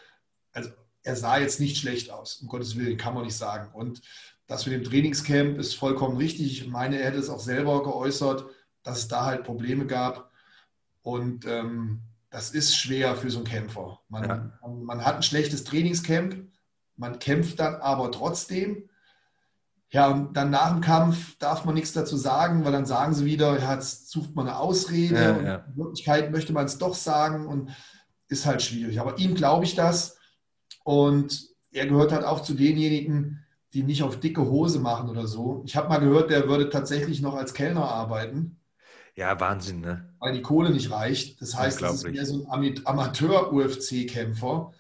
Also er sah jetzt nicht schlecht aus, um Gottes Willen, kann man nicht sagen. Und das mit dem Trainingscamp ist vollkommen richtig. Ich meine, er hätte es auch selber geäußert, dass es da halt Probleme gab. Und ähm, das ist schwer für so einen Kämpfer. Man, ja. man, man, hat ein schlechtes Trainingscamp, man kämpft dann aber trotzdem. Ja, und dann nach dem Kampf darf man nichts dazu sagen, weil dann sagen sie wieder, ja, jetzt sucht man eine Ausrede. Ja, ja. In Wirklichkeit möchte man es doch sagen und ist halt schwierig. Aber ihm glaube ich das. Und er gehört halt auch zu denjenigen, die nicht auf dicke Hose machen oder so. Ich habe mal gehört, der würde tatsächlich noch als Kellner arbeiten. Ja, Wahnsinn, ne? Weil die Kohle nicht reicht. Das heißt, das ist mehr so ein Amateur-UFC-Kämpfer.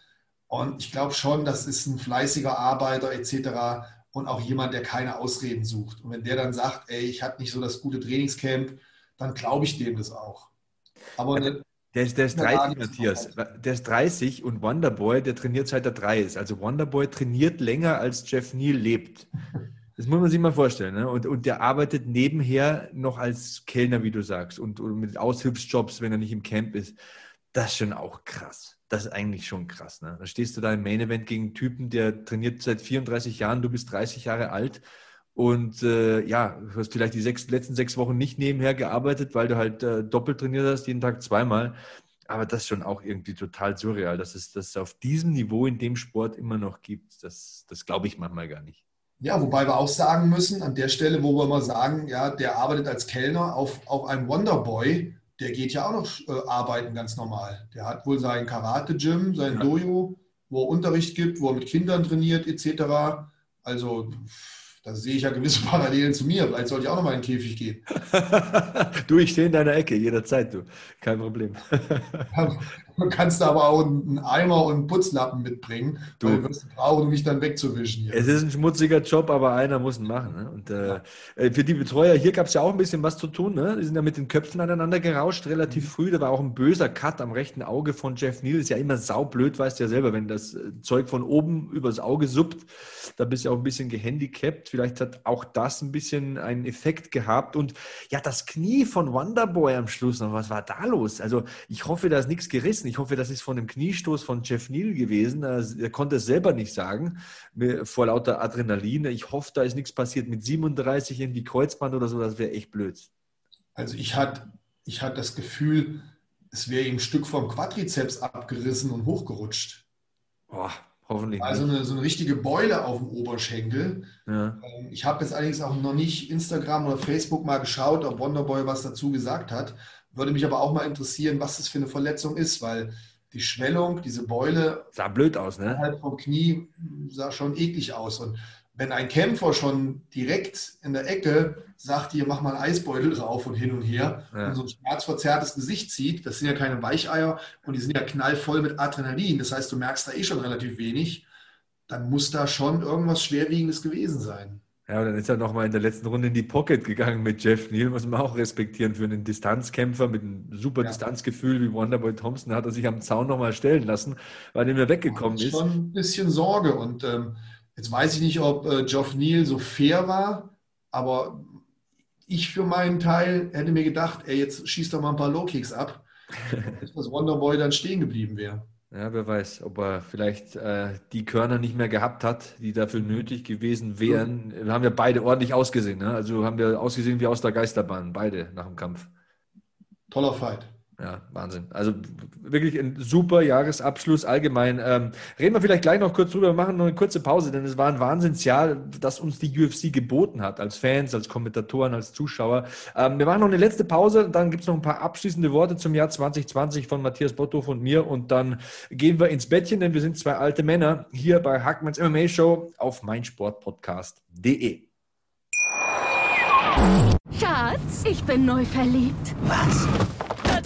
Und ich glaube schon, das ist ein fleißiger Arbeiter etc. Und auch jemand, der keine Ausreden sucht. Und wenn der dann sagt, ey, ich hatte nicht so das gute Trainingscamp, dann glaube ich dem das auch. Aber eine, der ist, der ist 30, Matthias. Der ist 30 und Wonderboy, der trainiert seit er drei ist. Also Wonderboy trainiert länger, als Jeff Neal lebt. Das muss man sich mal vorstellen. Ne? Und, und der arbeitet nebenher noch als Kellner, wie du sagst, und, und mit Aushilfsjobs, wenn er nicht im Camp ist. Das ist schon auch krass. Das ist eigentlich schon krass. Ne? Da stehst du da im Main Event gegen einen Typen, der trainiert seit 34 Jahren, du bist 30 Jahre alt und äh, ja, du hast vielleicht die sechs, letzten sechs Wochen nicht nebenher gearbeitet, weil du halt äh, doppelt trainiert hast, jeden Tag zweimal. Aber das ist schon auch irgendwie total surreal, dass es das auf diesem Niveau in dem Sport immer noch gibt. Das, das glaube ich manchmal gar nicht. Ja, wobei wir auch sagen müssen, an der Stelle, wo wir mal sagen, ja, der arbeitet als Kellner auf, auf einem Wonderboy, der geht ja auch noch äh, arbeiten ganz normal. Der hat wohl sein Karate-Gym, sein ja. Dojo, wo er Unterricht gibt, wo er mit Kindern trainiert, etc. Also da sehe ich ja gewisse Parallelen zu mir. Vielleicht sollte ich auch noch mal in den Käfig gehen. du, ich stehe in deiner Ecke, jederzeit, du. Kein Problem. du kannst aber auch einen Eimer und einen Putzlappen mitbringen. Du weil wirst brauchen, um mich dann wegzuwischen. Hier. Es ist ein schmutziger Job, aber einer muss ihn machen. Ne? Und äh, äh für die Betreuer, hier gab es ja auch ein bisschen was zu tun. Ne? Die sind ja mit den Köpfen aneinander gerauscht, relativ mhm. früh. Da war auch ein böser Cut am rechten Auge von Jeff Neal. Ist ja immer saublöd, weißt du ja selber, wenn das äh, Zeug von oben übers Auge suppt, da bist du auch ein bisschen gehandicapt Vielleicht hat auch das ein bisschen einen Effekt gehabt. Und ja, das Knie von Wonderboy am Schluss noch, was war da los? Also ich hoffe, da ist nichts gerissen. Ich hoffe, das ist von dem Kniestoß von Jeff Neal gewesen. Er konnte es selber nicht sagen, vor lauter Adrenalin. Ich hoffe, da ist nichts passiert mit 37 in die Kreuzband oder so. Das wäre echt blöd. Also ich hatte ich hatte das Gefühl, es wäre ihm ein Stück vom Quadrizeps abgerissen und hochgerutscht. Boah, Hoffentlich. Also eine, so eine richtige Beule auf dem Oberschenkel. Ja. Ähm, ich habe jetzt allerdings auch noch nicht Instagram oder Facebook mal geschaut, ob Wonderboy was dazu gesagt hat. Würde mich aber auch mal interessieren, was das für eine Verletzung ist, weil die Schwellung, diese Beule. Sah blöd aus, ne? Halt vom Knie sah schon eklig aus. Und wenn ein Kämpfer schon direkt in der Ecke sagt, hier mach mal einen Eisbeutel drauf und hin und her ja. und so ein schmerzverzerrtes Gesicht zieht, das sind ja keine Weicheier und die sind ja knallvoll mit Adrenalin, das heißt, du merkst da eh schon relativ wenig, dann muss da schon irgendwas Schwerwiegendes gewesen sein. Ja, und dann ist er nochmal in der letzten Runde in die Pocket gegangen mit Jeff Neal, muss man auch respektieren. Für einen Distanzkämpfer mit einem super ja. Distanzgefühl wie Wonderboy Thompson hat er sich am Zaun nochmal stellen lassen, weil er mir weggekommen ist. Schon ein bisschen Sorge und ähm, Jetzt weiß ich nicht, ob äh, Geoff Neal so fair war, aber ich für meinen Teil hätte mir gedacht, ey, jetzt schießt doch mal ein paar Low-Kicks ab, dass das Wonderboy dann stehen geblieben wäre. Ja, wer weiß, ob er vielleicht äh, die Körner nicht mehr gehabt hat, die dafür nötig gewesen wären. Wir haben ja beide ordentlich ausgesehen. Ne? Also haben wir ausgesehen wie aus der Geisterbahn, beide nach dem Kampf. Toller Fight. Ja, Wahnsinn. Also wirklich ein super Jahresabschluss allgemein. Ähm, reden wir vielleicht gleich noch kurz drüber, wir machen noch eine kurze Pause, denn es war ein Wahnsinnsjahr, das uns die UFC geboten hat, als Fans, als Kommentatoren, als Zuschauer. Ähm, wir machen noch eine letzte Pause, dann gibt es noch ein paar abschließende Worte zum Jahr 2020 von Matthias Botthoff und mir und dann gehen wir ins Bettchen, denn wir sind zwei alte Männer hier bei Hackmanns MMA Show auf meinsportpodcast.de. Schatz, ich bin neu verliebt. Was?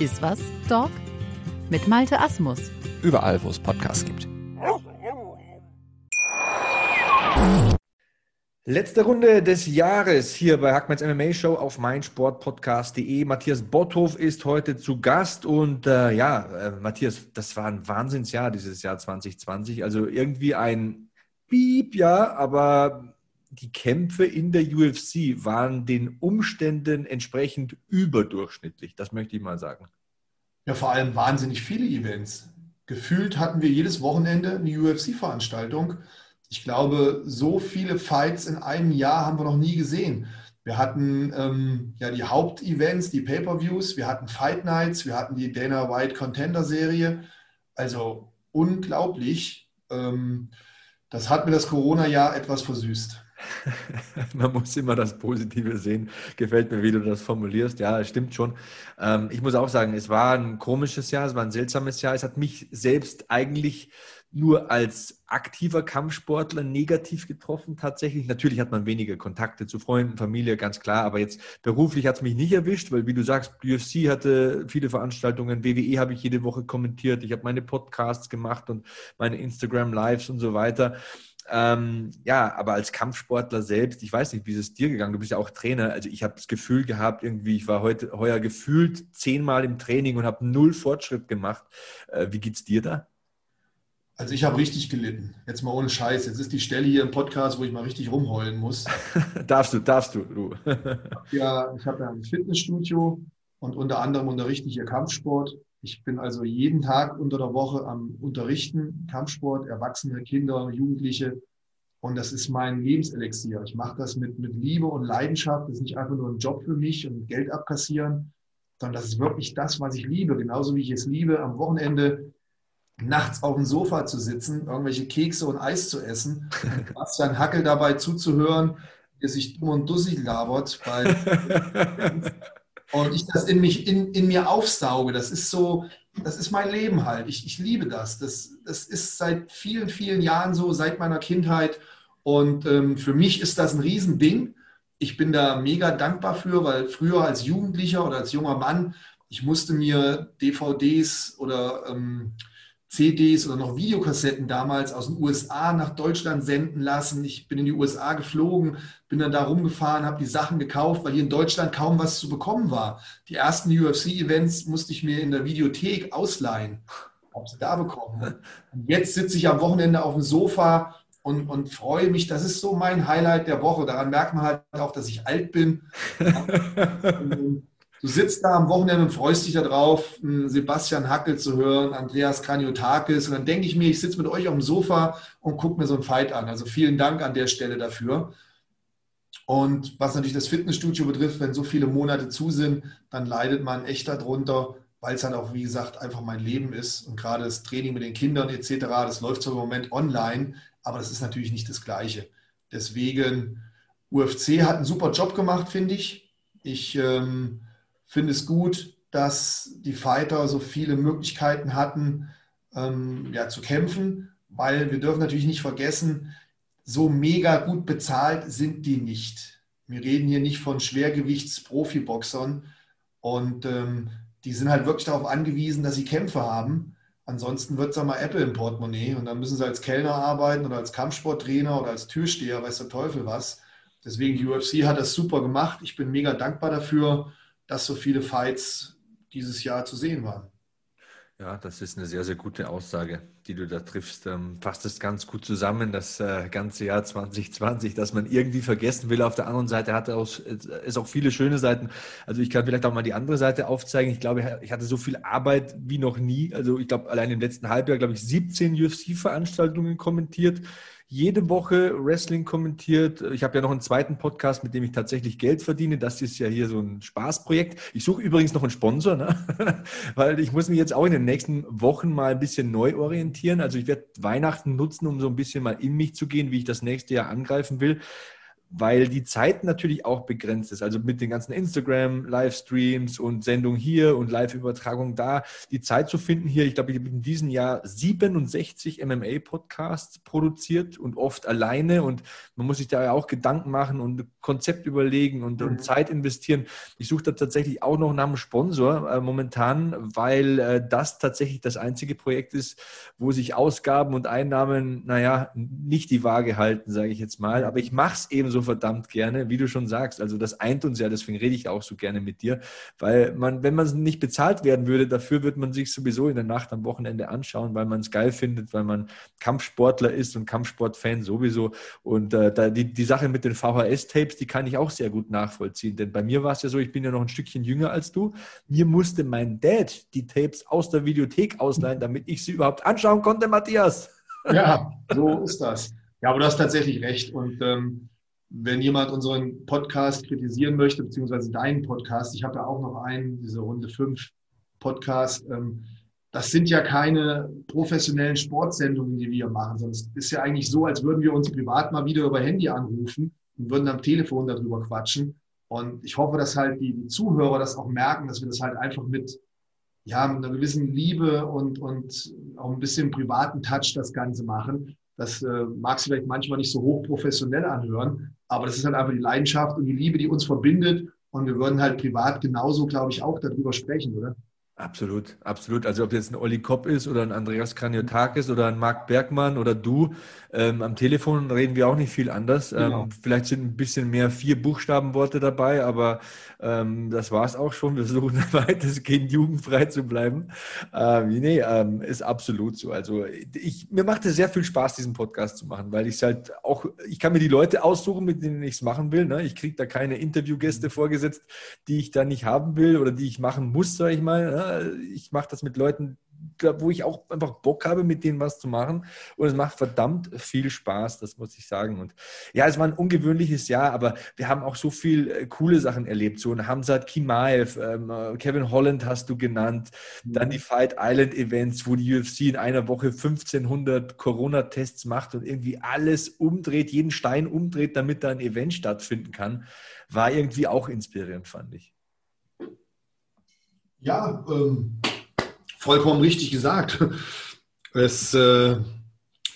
Ist was, Dog? Mit Malte Asmus. Überall, wo es Podcasts gibt. Letzte Runde des Jahres hier bei Hackmans MMA Show auf meinsportpodcast.de. Matthias Botthof ist heute zu Gast und äh, ja, äh, Matthias, das war ein Wahnsinnsjahr dieses Jahr 2020. Also irgendwie ein Piep, ja, aber die Kämpfe in der UFC waren den Umständen entsprechend überdurchschnittlich. Das möchte ich mal sagen. Ja, vor allem wahnsinnig viele Events. Gefühlt hatten wir jedes Wochenende eine UFC-Veranstaltung. Ich glaube, so viele Fights in einem Jahr haben wir noch nie gesehen. Wir hatten ähm, ja die Hauptevents, die Pay-per-Views, wir hatten Fight Nights, wir hatten die Dana White Contender Serie. Also unglaublich. Ähm, das hat mir das Corona-Jahr etwas versüßt. Man muss immer das Positive sehen. Gefällt mir, wie du das formulierst. Ja, stimmt schon. Ähm, ich muss auch sagen, es war ein komisches Jahr, es war ein seltsames Jahr. Es hat mich selbst eigentlich nur als aktiver Kampfsportler negativ getroffen tatsächlich. Natürlich hat man weniger Kontakte zu Freunden, Familie, ganz klar, aber jetzt beruflich hat es mich nicht erwischt, weil wie du sagst, UFC hatte viele Veranstaltungen, WWE habe ich jede Woche kommentiert, ich habe meine Podcasts gemacht und meine Instagram Lives und so weiter. Ähm, ja, aber als Kampfsportler selbst, ich weiß nicht, wie ist es dir gegangen? Du bist ja auch Trainer. Also ich habe das Gefühl gehabt, irgendwie, ich war heute heuer gefühlt zehnmal im Training und habe null Fortschritt gemacht. Äh, wie geht's dir da? Also ich habe richtig gelitten. Jetzt mal ohne Scheiß. Jetzt ist die Stelle hier im Podcast, wo ich mal richtig rumheulen muss. darfst du, darfst du, du. ja, ich habe ja ein Fitnessstudio und unter anderem unterrichte ich hier Kampfsport. Ich bin also jeden Tag unter der Woche am Unterrichten, Kampfsport, Erwachsene, Kinder, Jugendliche. Und das ist mein Lebenselixier. Ich mache das mit, mit Liebe und Leidenschaft. Das ist nicht einfach nur ein Job für mich und Geld abkassieren, sondern das ist wirklich das, was ich liebe. Genauso wie ich es liebe, am Wochenende nachts auf dem Sofa zu sitzen, irgendwelche Kekse und Eis zu essen und Bastian Hackel dabei zuzuhören, der sich dumm und dussig labert. und ich das in, mich, in, in mir aufsauge. Das ist so, das ist mein Leben halt. Ich, ich liebe das. das. Das ist seit vielen, vielen Jahren so, seit meiner Kindheit. Und ähm, für mich ist das ein Riesending. Ich bin da mega dankbar für, weil früher als Jugendlicher oder als junger Mann, ich musste mir DVDs oder ähm, CDs oder noch Videokassetten damals aus den USA nach Deutschland senden lassen. Ich bin in die USA geflogen, bin dann da rumgefahren, habe die Sachen gekauft, weil hier in Deutschland kaum was zu bekommen war. Die ersten UFC-Events musste ich mir in der Videothek ausleihen. Habe sie da bekommen. Und jetzt sitze ich am Wochenende auf dem Sofa und, und freue mich. Das ist so mein Highlight der Woche. Daran merkt man halt auch, dass ich alt bin. Du sitzt da am Wochenende und freust dich darauf, Sebastian Hackel zu hören, Andreas Kraniotakis. Und dann denke ich mir, ich sitze mit euch auf dem Sofa und gucke mir so einen Fight an. Also vielen Dank an der Stelle dafür. Und was natürlich das Fitnessstudio betrifft, wenn so viele Monate zu sind, dann leidet man echt darunter, weil es halt auch, wie gesagt, einfach mein Leben ist. Und gerade das Training mit den Kindern etc., das läuft so im Moment online, aber das ist natürlich nicht das Gleiche. Deswegen, UFC hat einen super Job gemacht, finde ich. Ich ähm, finde es gut, dass die Fighter so viele Möglichkeiten hatten, ähm, ja, zu kämpfen, weil wir dürfen natürlich nicht vergessen, so mega gut bezahlt sind die nicht. Wir reden hier nicht von Schwergewichts-Profiboxern und ähm, die sind halt wirklich darauf angewiesen, dass sie Kämpfe haben. Ansonsten wird es mal Apple im Portemonnaie und dann müssen sie als Kellner arbeiten oder als Kampfsporttrainer oder als Türsteher, weiß der Teufel was. Deswegen die UFC hat das super gemacht. Ich bin mega dankbar dafür dass so viele Fights dieses Jahr zu sehen waren. Ja, das ist eine sehr, sehr gute Aussage, die du da triffst. Ähm, fasst es ganz gut zusammen, das äh, ganze Jahr 2020, dass man irgendwie vergessen will. Auf der anderen Seite hat es auch viele schöne Seiten. Also ich kann vielleicht auch mal die andere Seite aufzeigen. Ich glaube, ich hatte so viel Arbeit wie noch nie. Also ich glaube, allein im letzten Halbjahr, glaube ich, 17 UFC-Veranstaltungen kommentiert jede Woche Wrestling kommentiert. Ich habe ja noch einen zweiten Podcast, mit dem ich tatsächlich Geld verdiene. Das ist ja hier so ein Spaßprojekt. Ich suche übrigens noch einen Sponsor, ne? weil ich muss mich jetzt auch in den nächsten Wochen mal ein bisschen neu orientieren. Also ich werde Weihnachten nutzen, um so ein bisschen mal in mich zu gehen, wie ich das nächste Jahr angreifen will weil die Zeit natürlich auch begrenzt ist. Also mit den ganzen Instagram-Livestreams und Sendungen hier und Live-Übertragung da, die Zeit zu finden hier. Ich glaube, ich habe in diesem Jahr 67 MMA-Podcasts produziert und oft alleine und man muss sich da ja auch Gedanken machen und Konzept überlegen und, und mhm. Zeit investieren. Ich suche da tatsächlich auch noch nach einem Sponsor äh, momentan, weil äh, das tatsächlich das einzige Projekt ist, wo sich Ausgaben und Einnahmen, naja, nicht die Waage halten, sage ich jetzt mal. Aber ich mache es eben so so verdammt gerne, wie du schon sagst. Also das eint uns ja, deswegen rede ich auch so gerne mit dir, weil man, wenn man nicht bezahlt werden würde, dafür wird man sich sowieso in der Nacht am Wochenende anschauen, weil man es geil findet, weil man Kampfsportler ist und Kampfsportfan sowieso. Und äh, da, die, die Sache mit den VHS-Tapes, die kann ich auch sehr gut nachvollziehen. Denn bei mir war es ja so, ich bin ja noch ein Stückchen jünger als du. Mir musste mein Dad die Tapes aus der Videothek ausleihen, damit ich sie überhaupt anschauen konnte, Matthias. Ja, so ist das. Ja, aber du hast tatsächlich recht. Und ähm, wenn jemand unseren Podcast kritisieren möchte, beziehungsweise deinen Podcast, ich habe ja auch noch einen, diese Runde 5 Podcast, ähm, das sind ja keine professionellen Sportsendungen, die wir machen, sonst ist ja eigentlich so, als würden wir uns privat mal wieder über Handy anrufen und würden am Telefon darüber quatschen. Und ich hoffe, dass halt die, Zuhörer das auch merken, dass wir das halt einfach mit ja, mit einer gewissen Liebe und, und auch ein bisschen privaten Touch das Ganze machen. Das äh, mag sich vielleicht manchmal nicht so hochprofessionell anhören, aber das ist halt einfach die Leidenschaft und die Liebe, die uns verbindet. Und wir würden halt privat genauso, glaube ich, auch darüber sprechen, oder? Absolut, absolut. Also ob jetzt ein Olli Kopp ist oder ein Andreas Kraniotakis oder ein Marc Bergmann oder du, ähm, am Telefon reden wir auch nicht viel anders. Genau. Ähm, vielleicht sind ein bisschen mehr vier Buchstabenworte dabei, aber ähm, das war es auch schon. Wir versuchen weitestgehend jugendfrei zu bleiben. Ähm, nee, ähm, ist absolut so. Also ich, mir macht es sehr viel Spaß, diesen Podcast zu machen, weil ich es halt auch, ich kann mir die Leute aussuchen, mit denen ich es machen will. Ne? Ich kriege da keine Interviewgäste mhm. vorgesetzt, die ich da nicht haben will oder die ich machen muss, sage ich mal. Ne? Ich mache das mit Leuten, wo ich auch einfach Bock habe, mit denen was zu machen. Und es macht verdammt viel Spaß, das muss ich sagen. Und ja, es war ein ungewöhnliches Jahr, aber wir haben auch so viel äh, coole Sachen erlebt. So ein Hamzat Kimaev, ähm, äh, Kevin Holland hast du genannt, dann die Fight Island Events, wo die UFC in einer Woche 1500 Corona-Tests macht und irgendwie alles umdreht, jeden Stein umdreht, damit da ein Event stattfinden kann, war irgendwie auch inspirierend, fand ich. Ja, ähm, vollkommen richtig gesagt. Es, äh,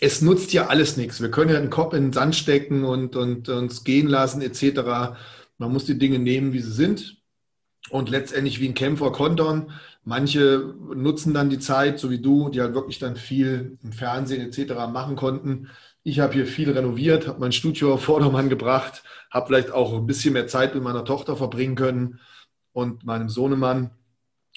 es nutzt ja alles nichts. Wir können ja den Kopf in den Sand stecken und, und uns gehen lassen etc. Man muss die Dinge nehmen, wie sie sind und letztendlich wie ein Kämpfer kontern. Manche nutzen dann die Zeit, so wie du, die halt wirklich dann viel im Fernsehen etc. machen konnten. Ich habe hier viel renoviert, habe mein Studio auf Vordermann gebracht, habe vielleicht auch ein bisschen mehr Zeit mit meiner Tochter verbringen können und meinem Sohnemann.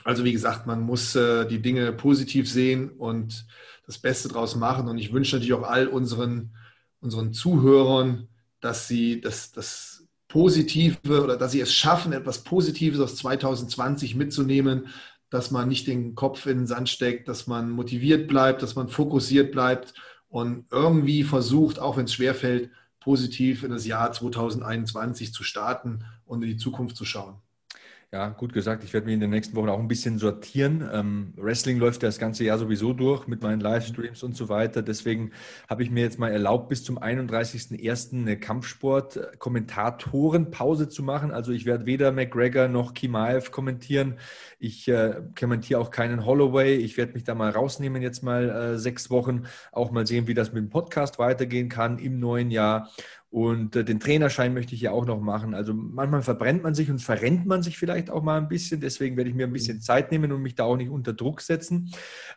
Also wie gesagt, man muss äh, die Dinge positiv sehen und das Beste draus machen. Und ich wünsche natürlich auch all unseren, unseren Zuhörern, dass sie das, das Positive oder dass sie es schaffen, etwas Positives aus 2020 mitzunehmen, dass man nicht den Kopf in den Sand steckt, dass man motiviert bleibt, dass man fokussiert bleibt und irgendwie versucht, auch wenn es schwerfällt, positiv in das Jahr 2021 zu starten und in die Zukunft zu schauen. Ja, gut gesagt. Ich werde mich in den nächsten Wochen auch ein bisschen sortieren. Ähm, Wrestling läuft ja das ganze Jahr sowieso durch mit meinen Livestreams und so weiter. Deswegen habe ich mir jetzt mal erlaubt, bis zum 31.01. eine Kampfsport-Kommentatorenpause zu machen. Also ich werde weder McGregor noch Kimaev kommentieren. Ich äh, kommentiere auch keinen Holloway. Ich werde mich da mal rausnehmen, jetzt mal äh, sechs Wochen. Auch mal sehen, wie das mit dem Podcast weitergehen kann im neuen Jahr. Und äh, den Trainerschein möchte ich ja auch noch machen. Also manchmal verbrennt man sich und verrennt man sich vielleicht auch mal ein bisschen. Deswegen werde ich mir ein bisschen Zeit nehmen und mich da auch nicht unter Druck setzen.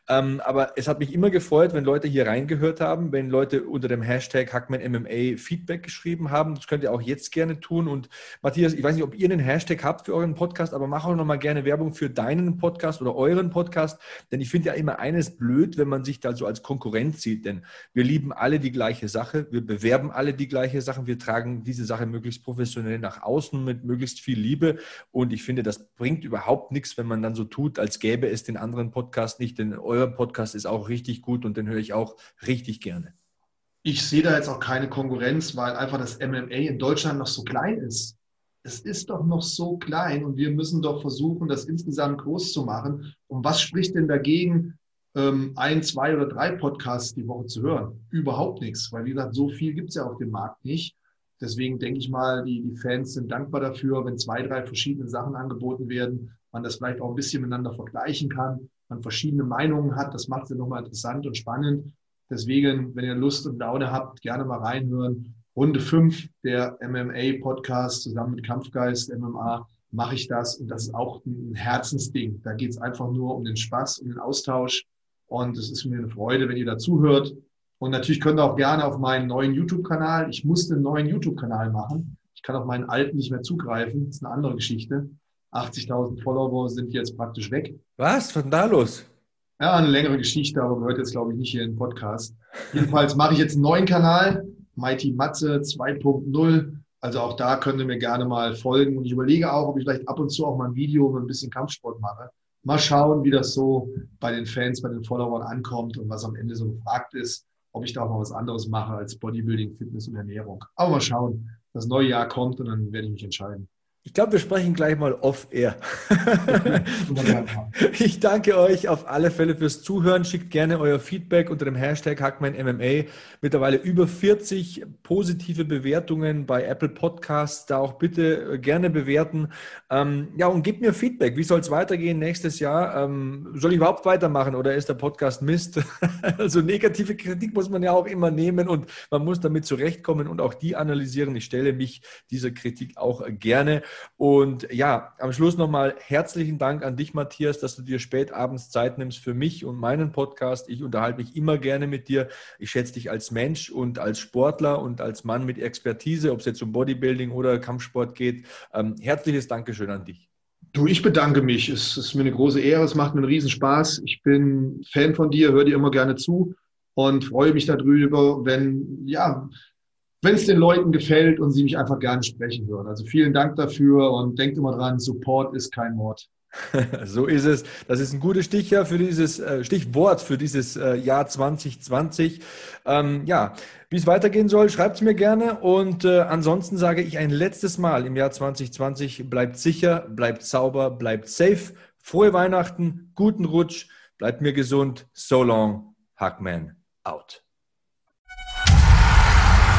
Ähm, aber es hat mich immer gefreut, wenn Leute hier reingehört haben, wenn Leute unter dem Hashtag HackmanMMA Feedback geschrieben haben. Das könnt ihr auch jetzt gerne tun. Und Matthias, ich weiß nicht, ob ihr einen Hashtag habt für euren Podcast, aber mach auch noch mal gerne Werbung für deinen Podcast oder euren Podcast. Denn ich finde ja immer eines blöd, wenn man sich da so als Konkurrent sieht. Denn wir lieben alle die gleiche Sache. Wir bewerben alle die gleiche Sache. Sachen. Wir tragen diese Sache möglichst professionell nach außen mit möglichst viel Liebe. Und ich finde, das bringt überhaupt nichts, wenn man dann so tut, als gäbe es den anderen Podcast nicht. Denn euer Podcast ist auch richtig gut und den höre ich auch richtig gerne. Ich sehe da jetzt auch keine Konkurrenz, weil einfach das MMA in Deutschland noch so klein ist. Es ist doch noch so klein und wir müssen doch versuchen, das insgesamt groß zu machen. Und was spricht denn dagegen, ähm, ein, zwei oder drei Podcasts die Woche zu hören. Überhaupt nichts, weil wie gesagt, so viel gibt es ja auf dem Markt nicht. Deswegen denke ich mal, die, die Fans sind dankbar dafür, wenn zwei, drei verschiedene Sachen angeboten werden, man das vielleicht auch ein bisschen miteinander vergleichen kann, man verschiedene Meinungen hat. Das macht es ja nochmal interessant und spannend. Deswegen, wenn ihr Lust und Laune habt, gerne mal reinhören. Runde 5 der MMA-Podcast zusammen mit Kampfgeist MMA mache ich das und das ist auch ein Herzensding. Da geht es einfach nur um den Spaß, um den Austausch und es ist mir eine Freude, wenn ihr dazuhört. Und natürlich könnt ihr auch gerne auf meinen neuen YouTube-Kanal. Ich musste einen neuen YouTube-Kanal machen. Ich kann auf meinen alten nicht mehr zugreifen. Das ist eine andere Geschichte. 80.000 Follower sind jetzt praktisch weg. Was? Was ist denn da los? Ja, eine längere Geschichte, aber gehört jetzt, glaube ich, nicht hier in den Podcast. Jedenfalls mache ich jetzt einen neuen Kanal, Mighty Matze 2.0. Also auch da könnt ihr mir gerne mal folgen. Und ich überlege auch, ob ich vielleicht ab und zu auch mal ein Video mit ein bisschen Kampfsport mache mal schauen, wie das so bei den Fans, bei den Followern ankommt und was am Ende so gefragt ist, ob ich da auch mal was anderes mache als Bodybuilding, Fitness und Ernährung. Aber mal schauen. Das neue Jahr kommt und dann werde ich mich entscheiden. Ich glaube, wir sprechen gleich mal off-air. ich danke euch auf alle Fälle fürs Zuhören. Schickt gerne euer Feedback unter dem Hashtag HackmanMMA. Mittlerweile über 40 positive Bewertungen bei Apple Podcasts. Da auch bitte äh, gerne bewerten. Ähm, ja, und gebt mir Feedback. Wie soll es weitergehen nächstes Jahr? Ähm, soll ich überhaupt weitermachen oder ist der Podcast Mist? also negative Kritik muss man ja auch immer nehmen und man muss damit zurechtkommen und auch die analysieren. Ich stelle mich dieser Kritik auch gerne. Und ja, am Schluss nochmal herzlichen Dank an dich, Matthias, dass du dir spät abends Zeit nimmst für mich und meinen Podcast. Ich unterhalte mich immer gerne mit dir. Ich schätze dich als Mensch und als Sportler und als Mann mit Expertise, ob es jetzt um Bodybuilding oder Kampfsport geht. Ähm, herzliches Dankeschön an dich. Du, ich bedanke mich. Es ist mir eine große Ehre. Es macht mir einen Riesenspaß. Ich bin Fan von dir, höre dir immer gerne zu und freue mich darüber, wenn, ja, wenn es den Leuten gefällt und sie mich einfach gerne sprechen hören. Also vielen Dank dafür und denkt immer dran, Support ist kein Mord. So ist es. Das ist ein gutes Stichwort für dieses äh, Stichwort für dieses äh, Jahr 2020. Ähm, ja, wie es weitergehen soll, schreibt es mir gerne. Und äh, ansonsten sage ich ein letztes Mal im Jahr 2020: Bleibt sicher, bleibt sauber, bleibt safe. Frohe Weihnachten, guten Rutsch, bleibt mir gesund. So long, Hackman out.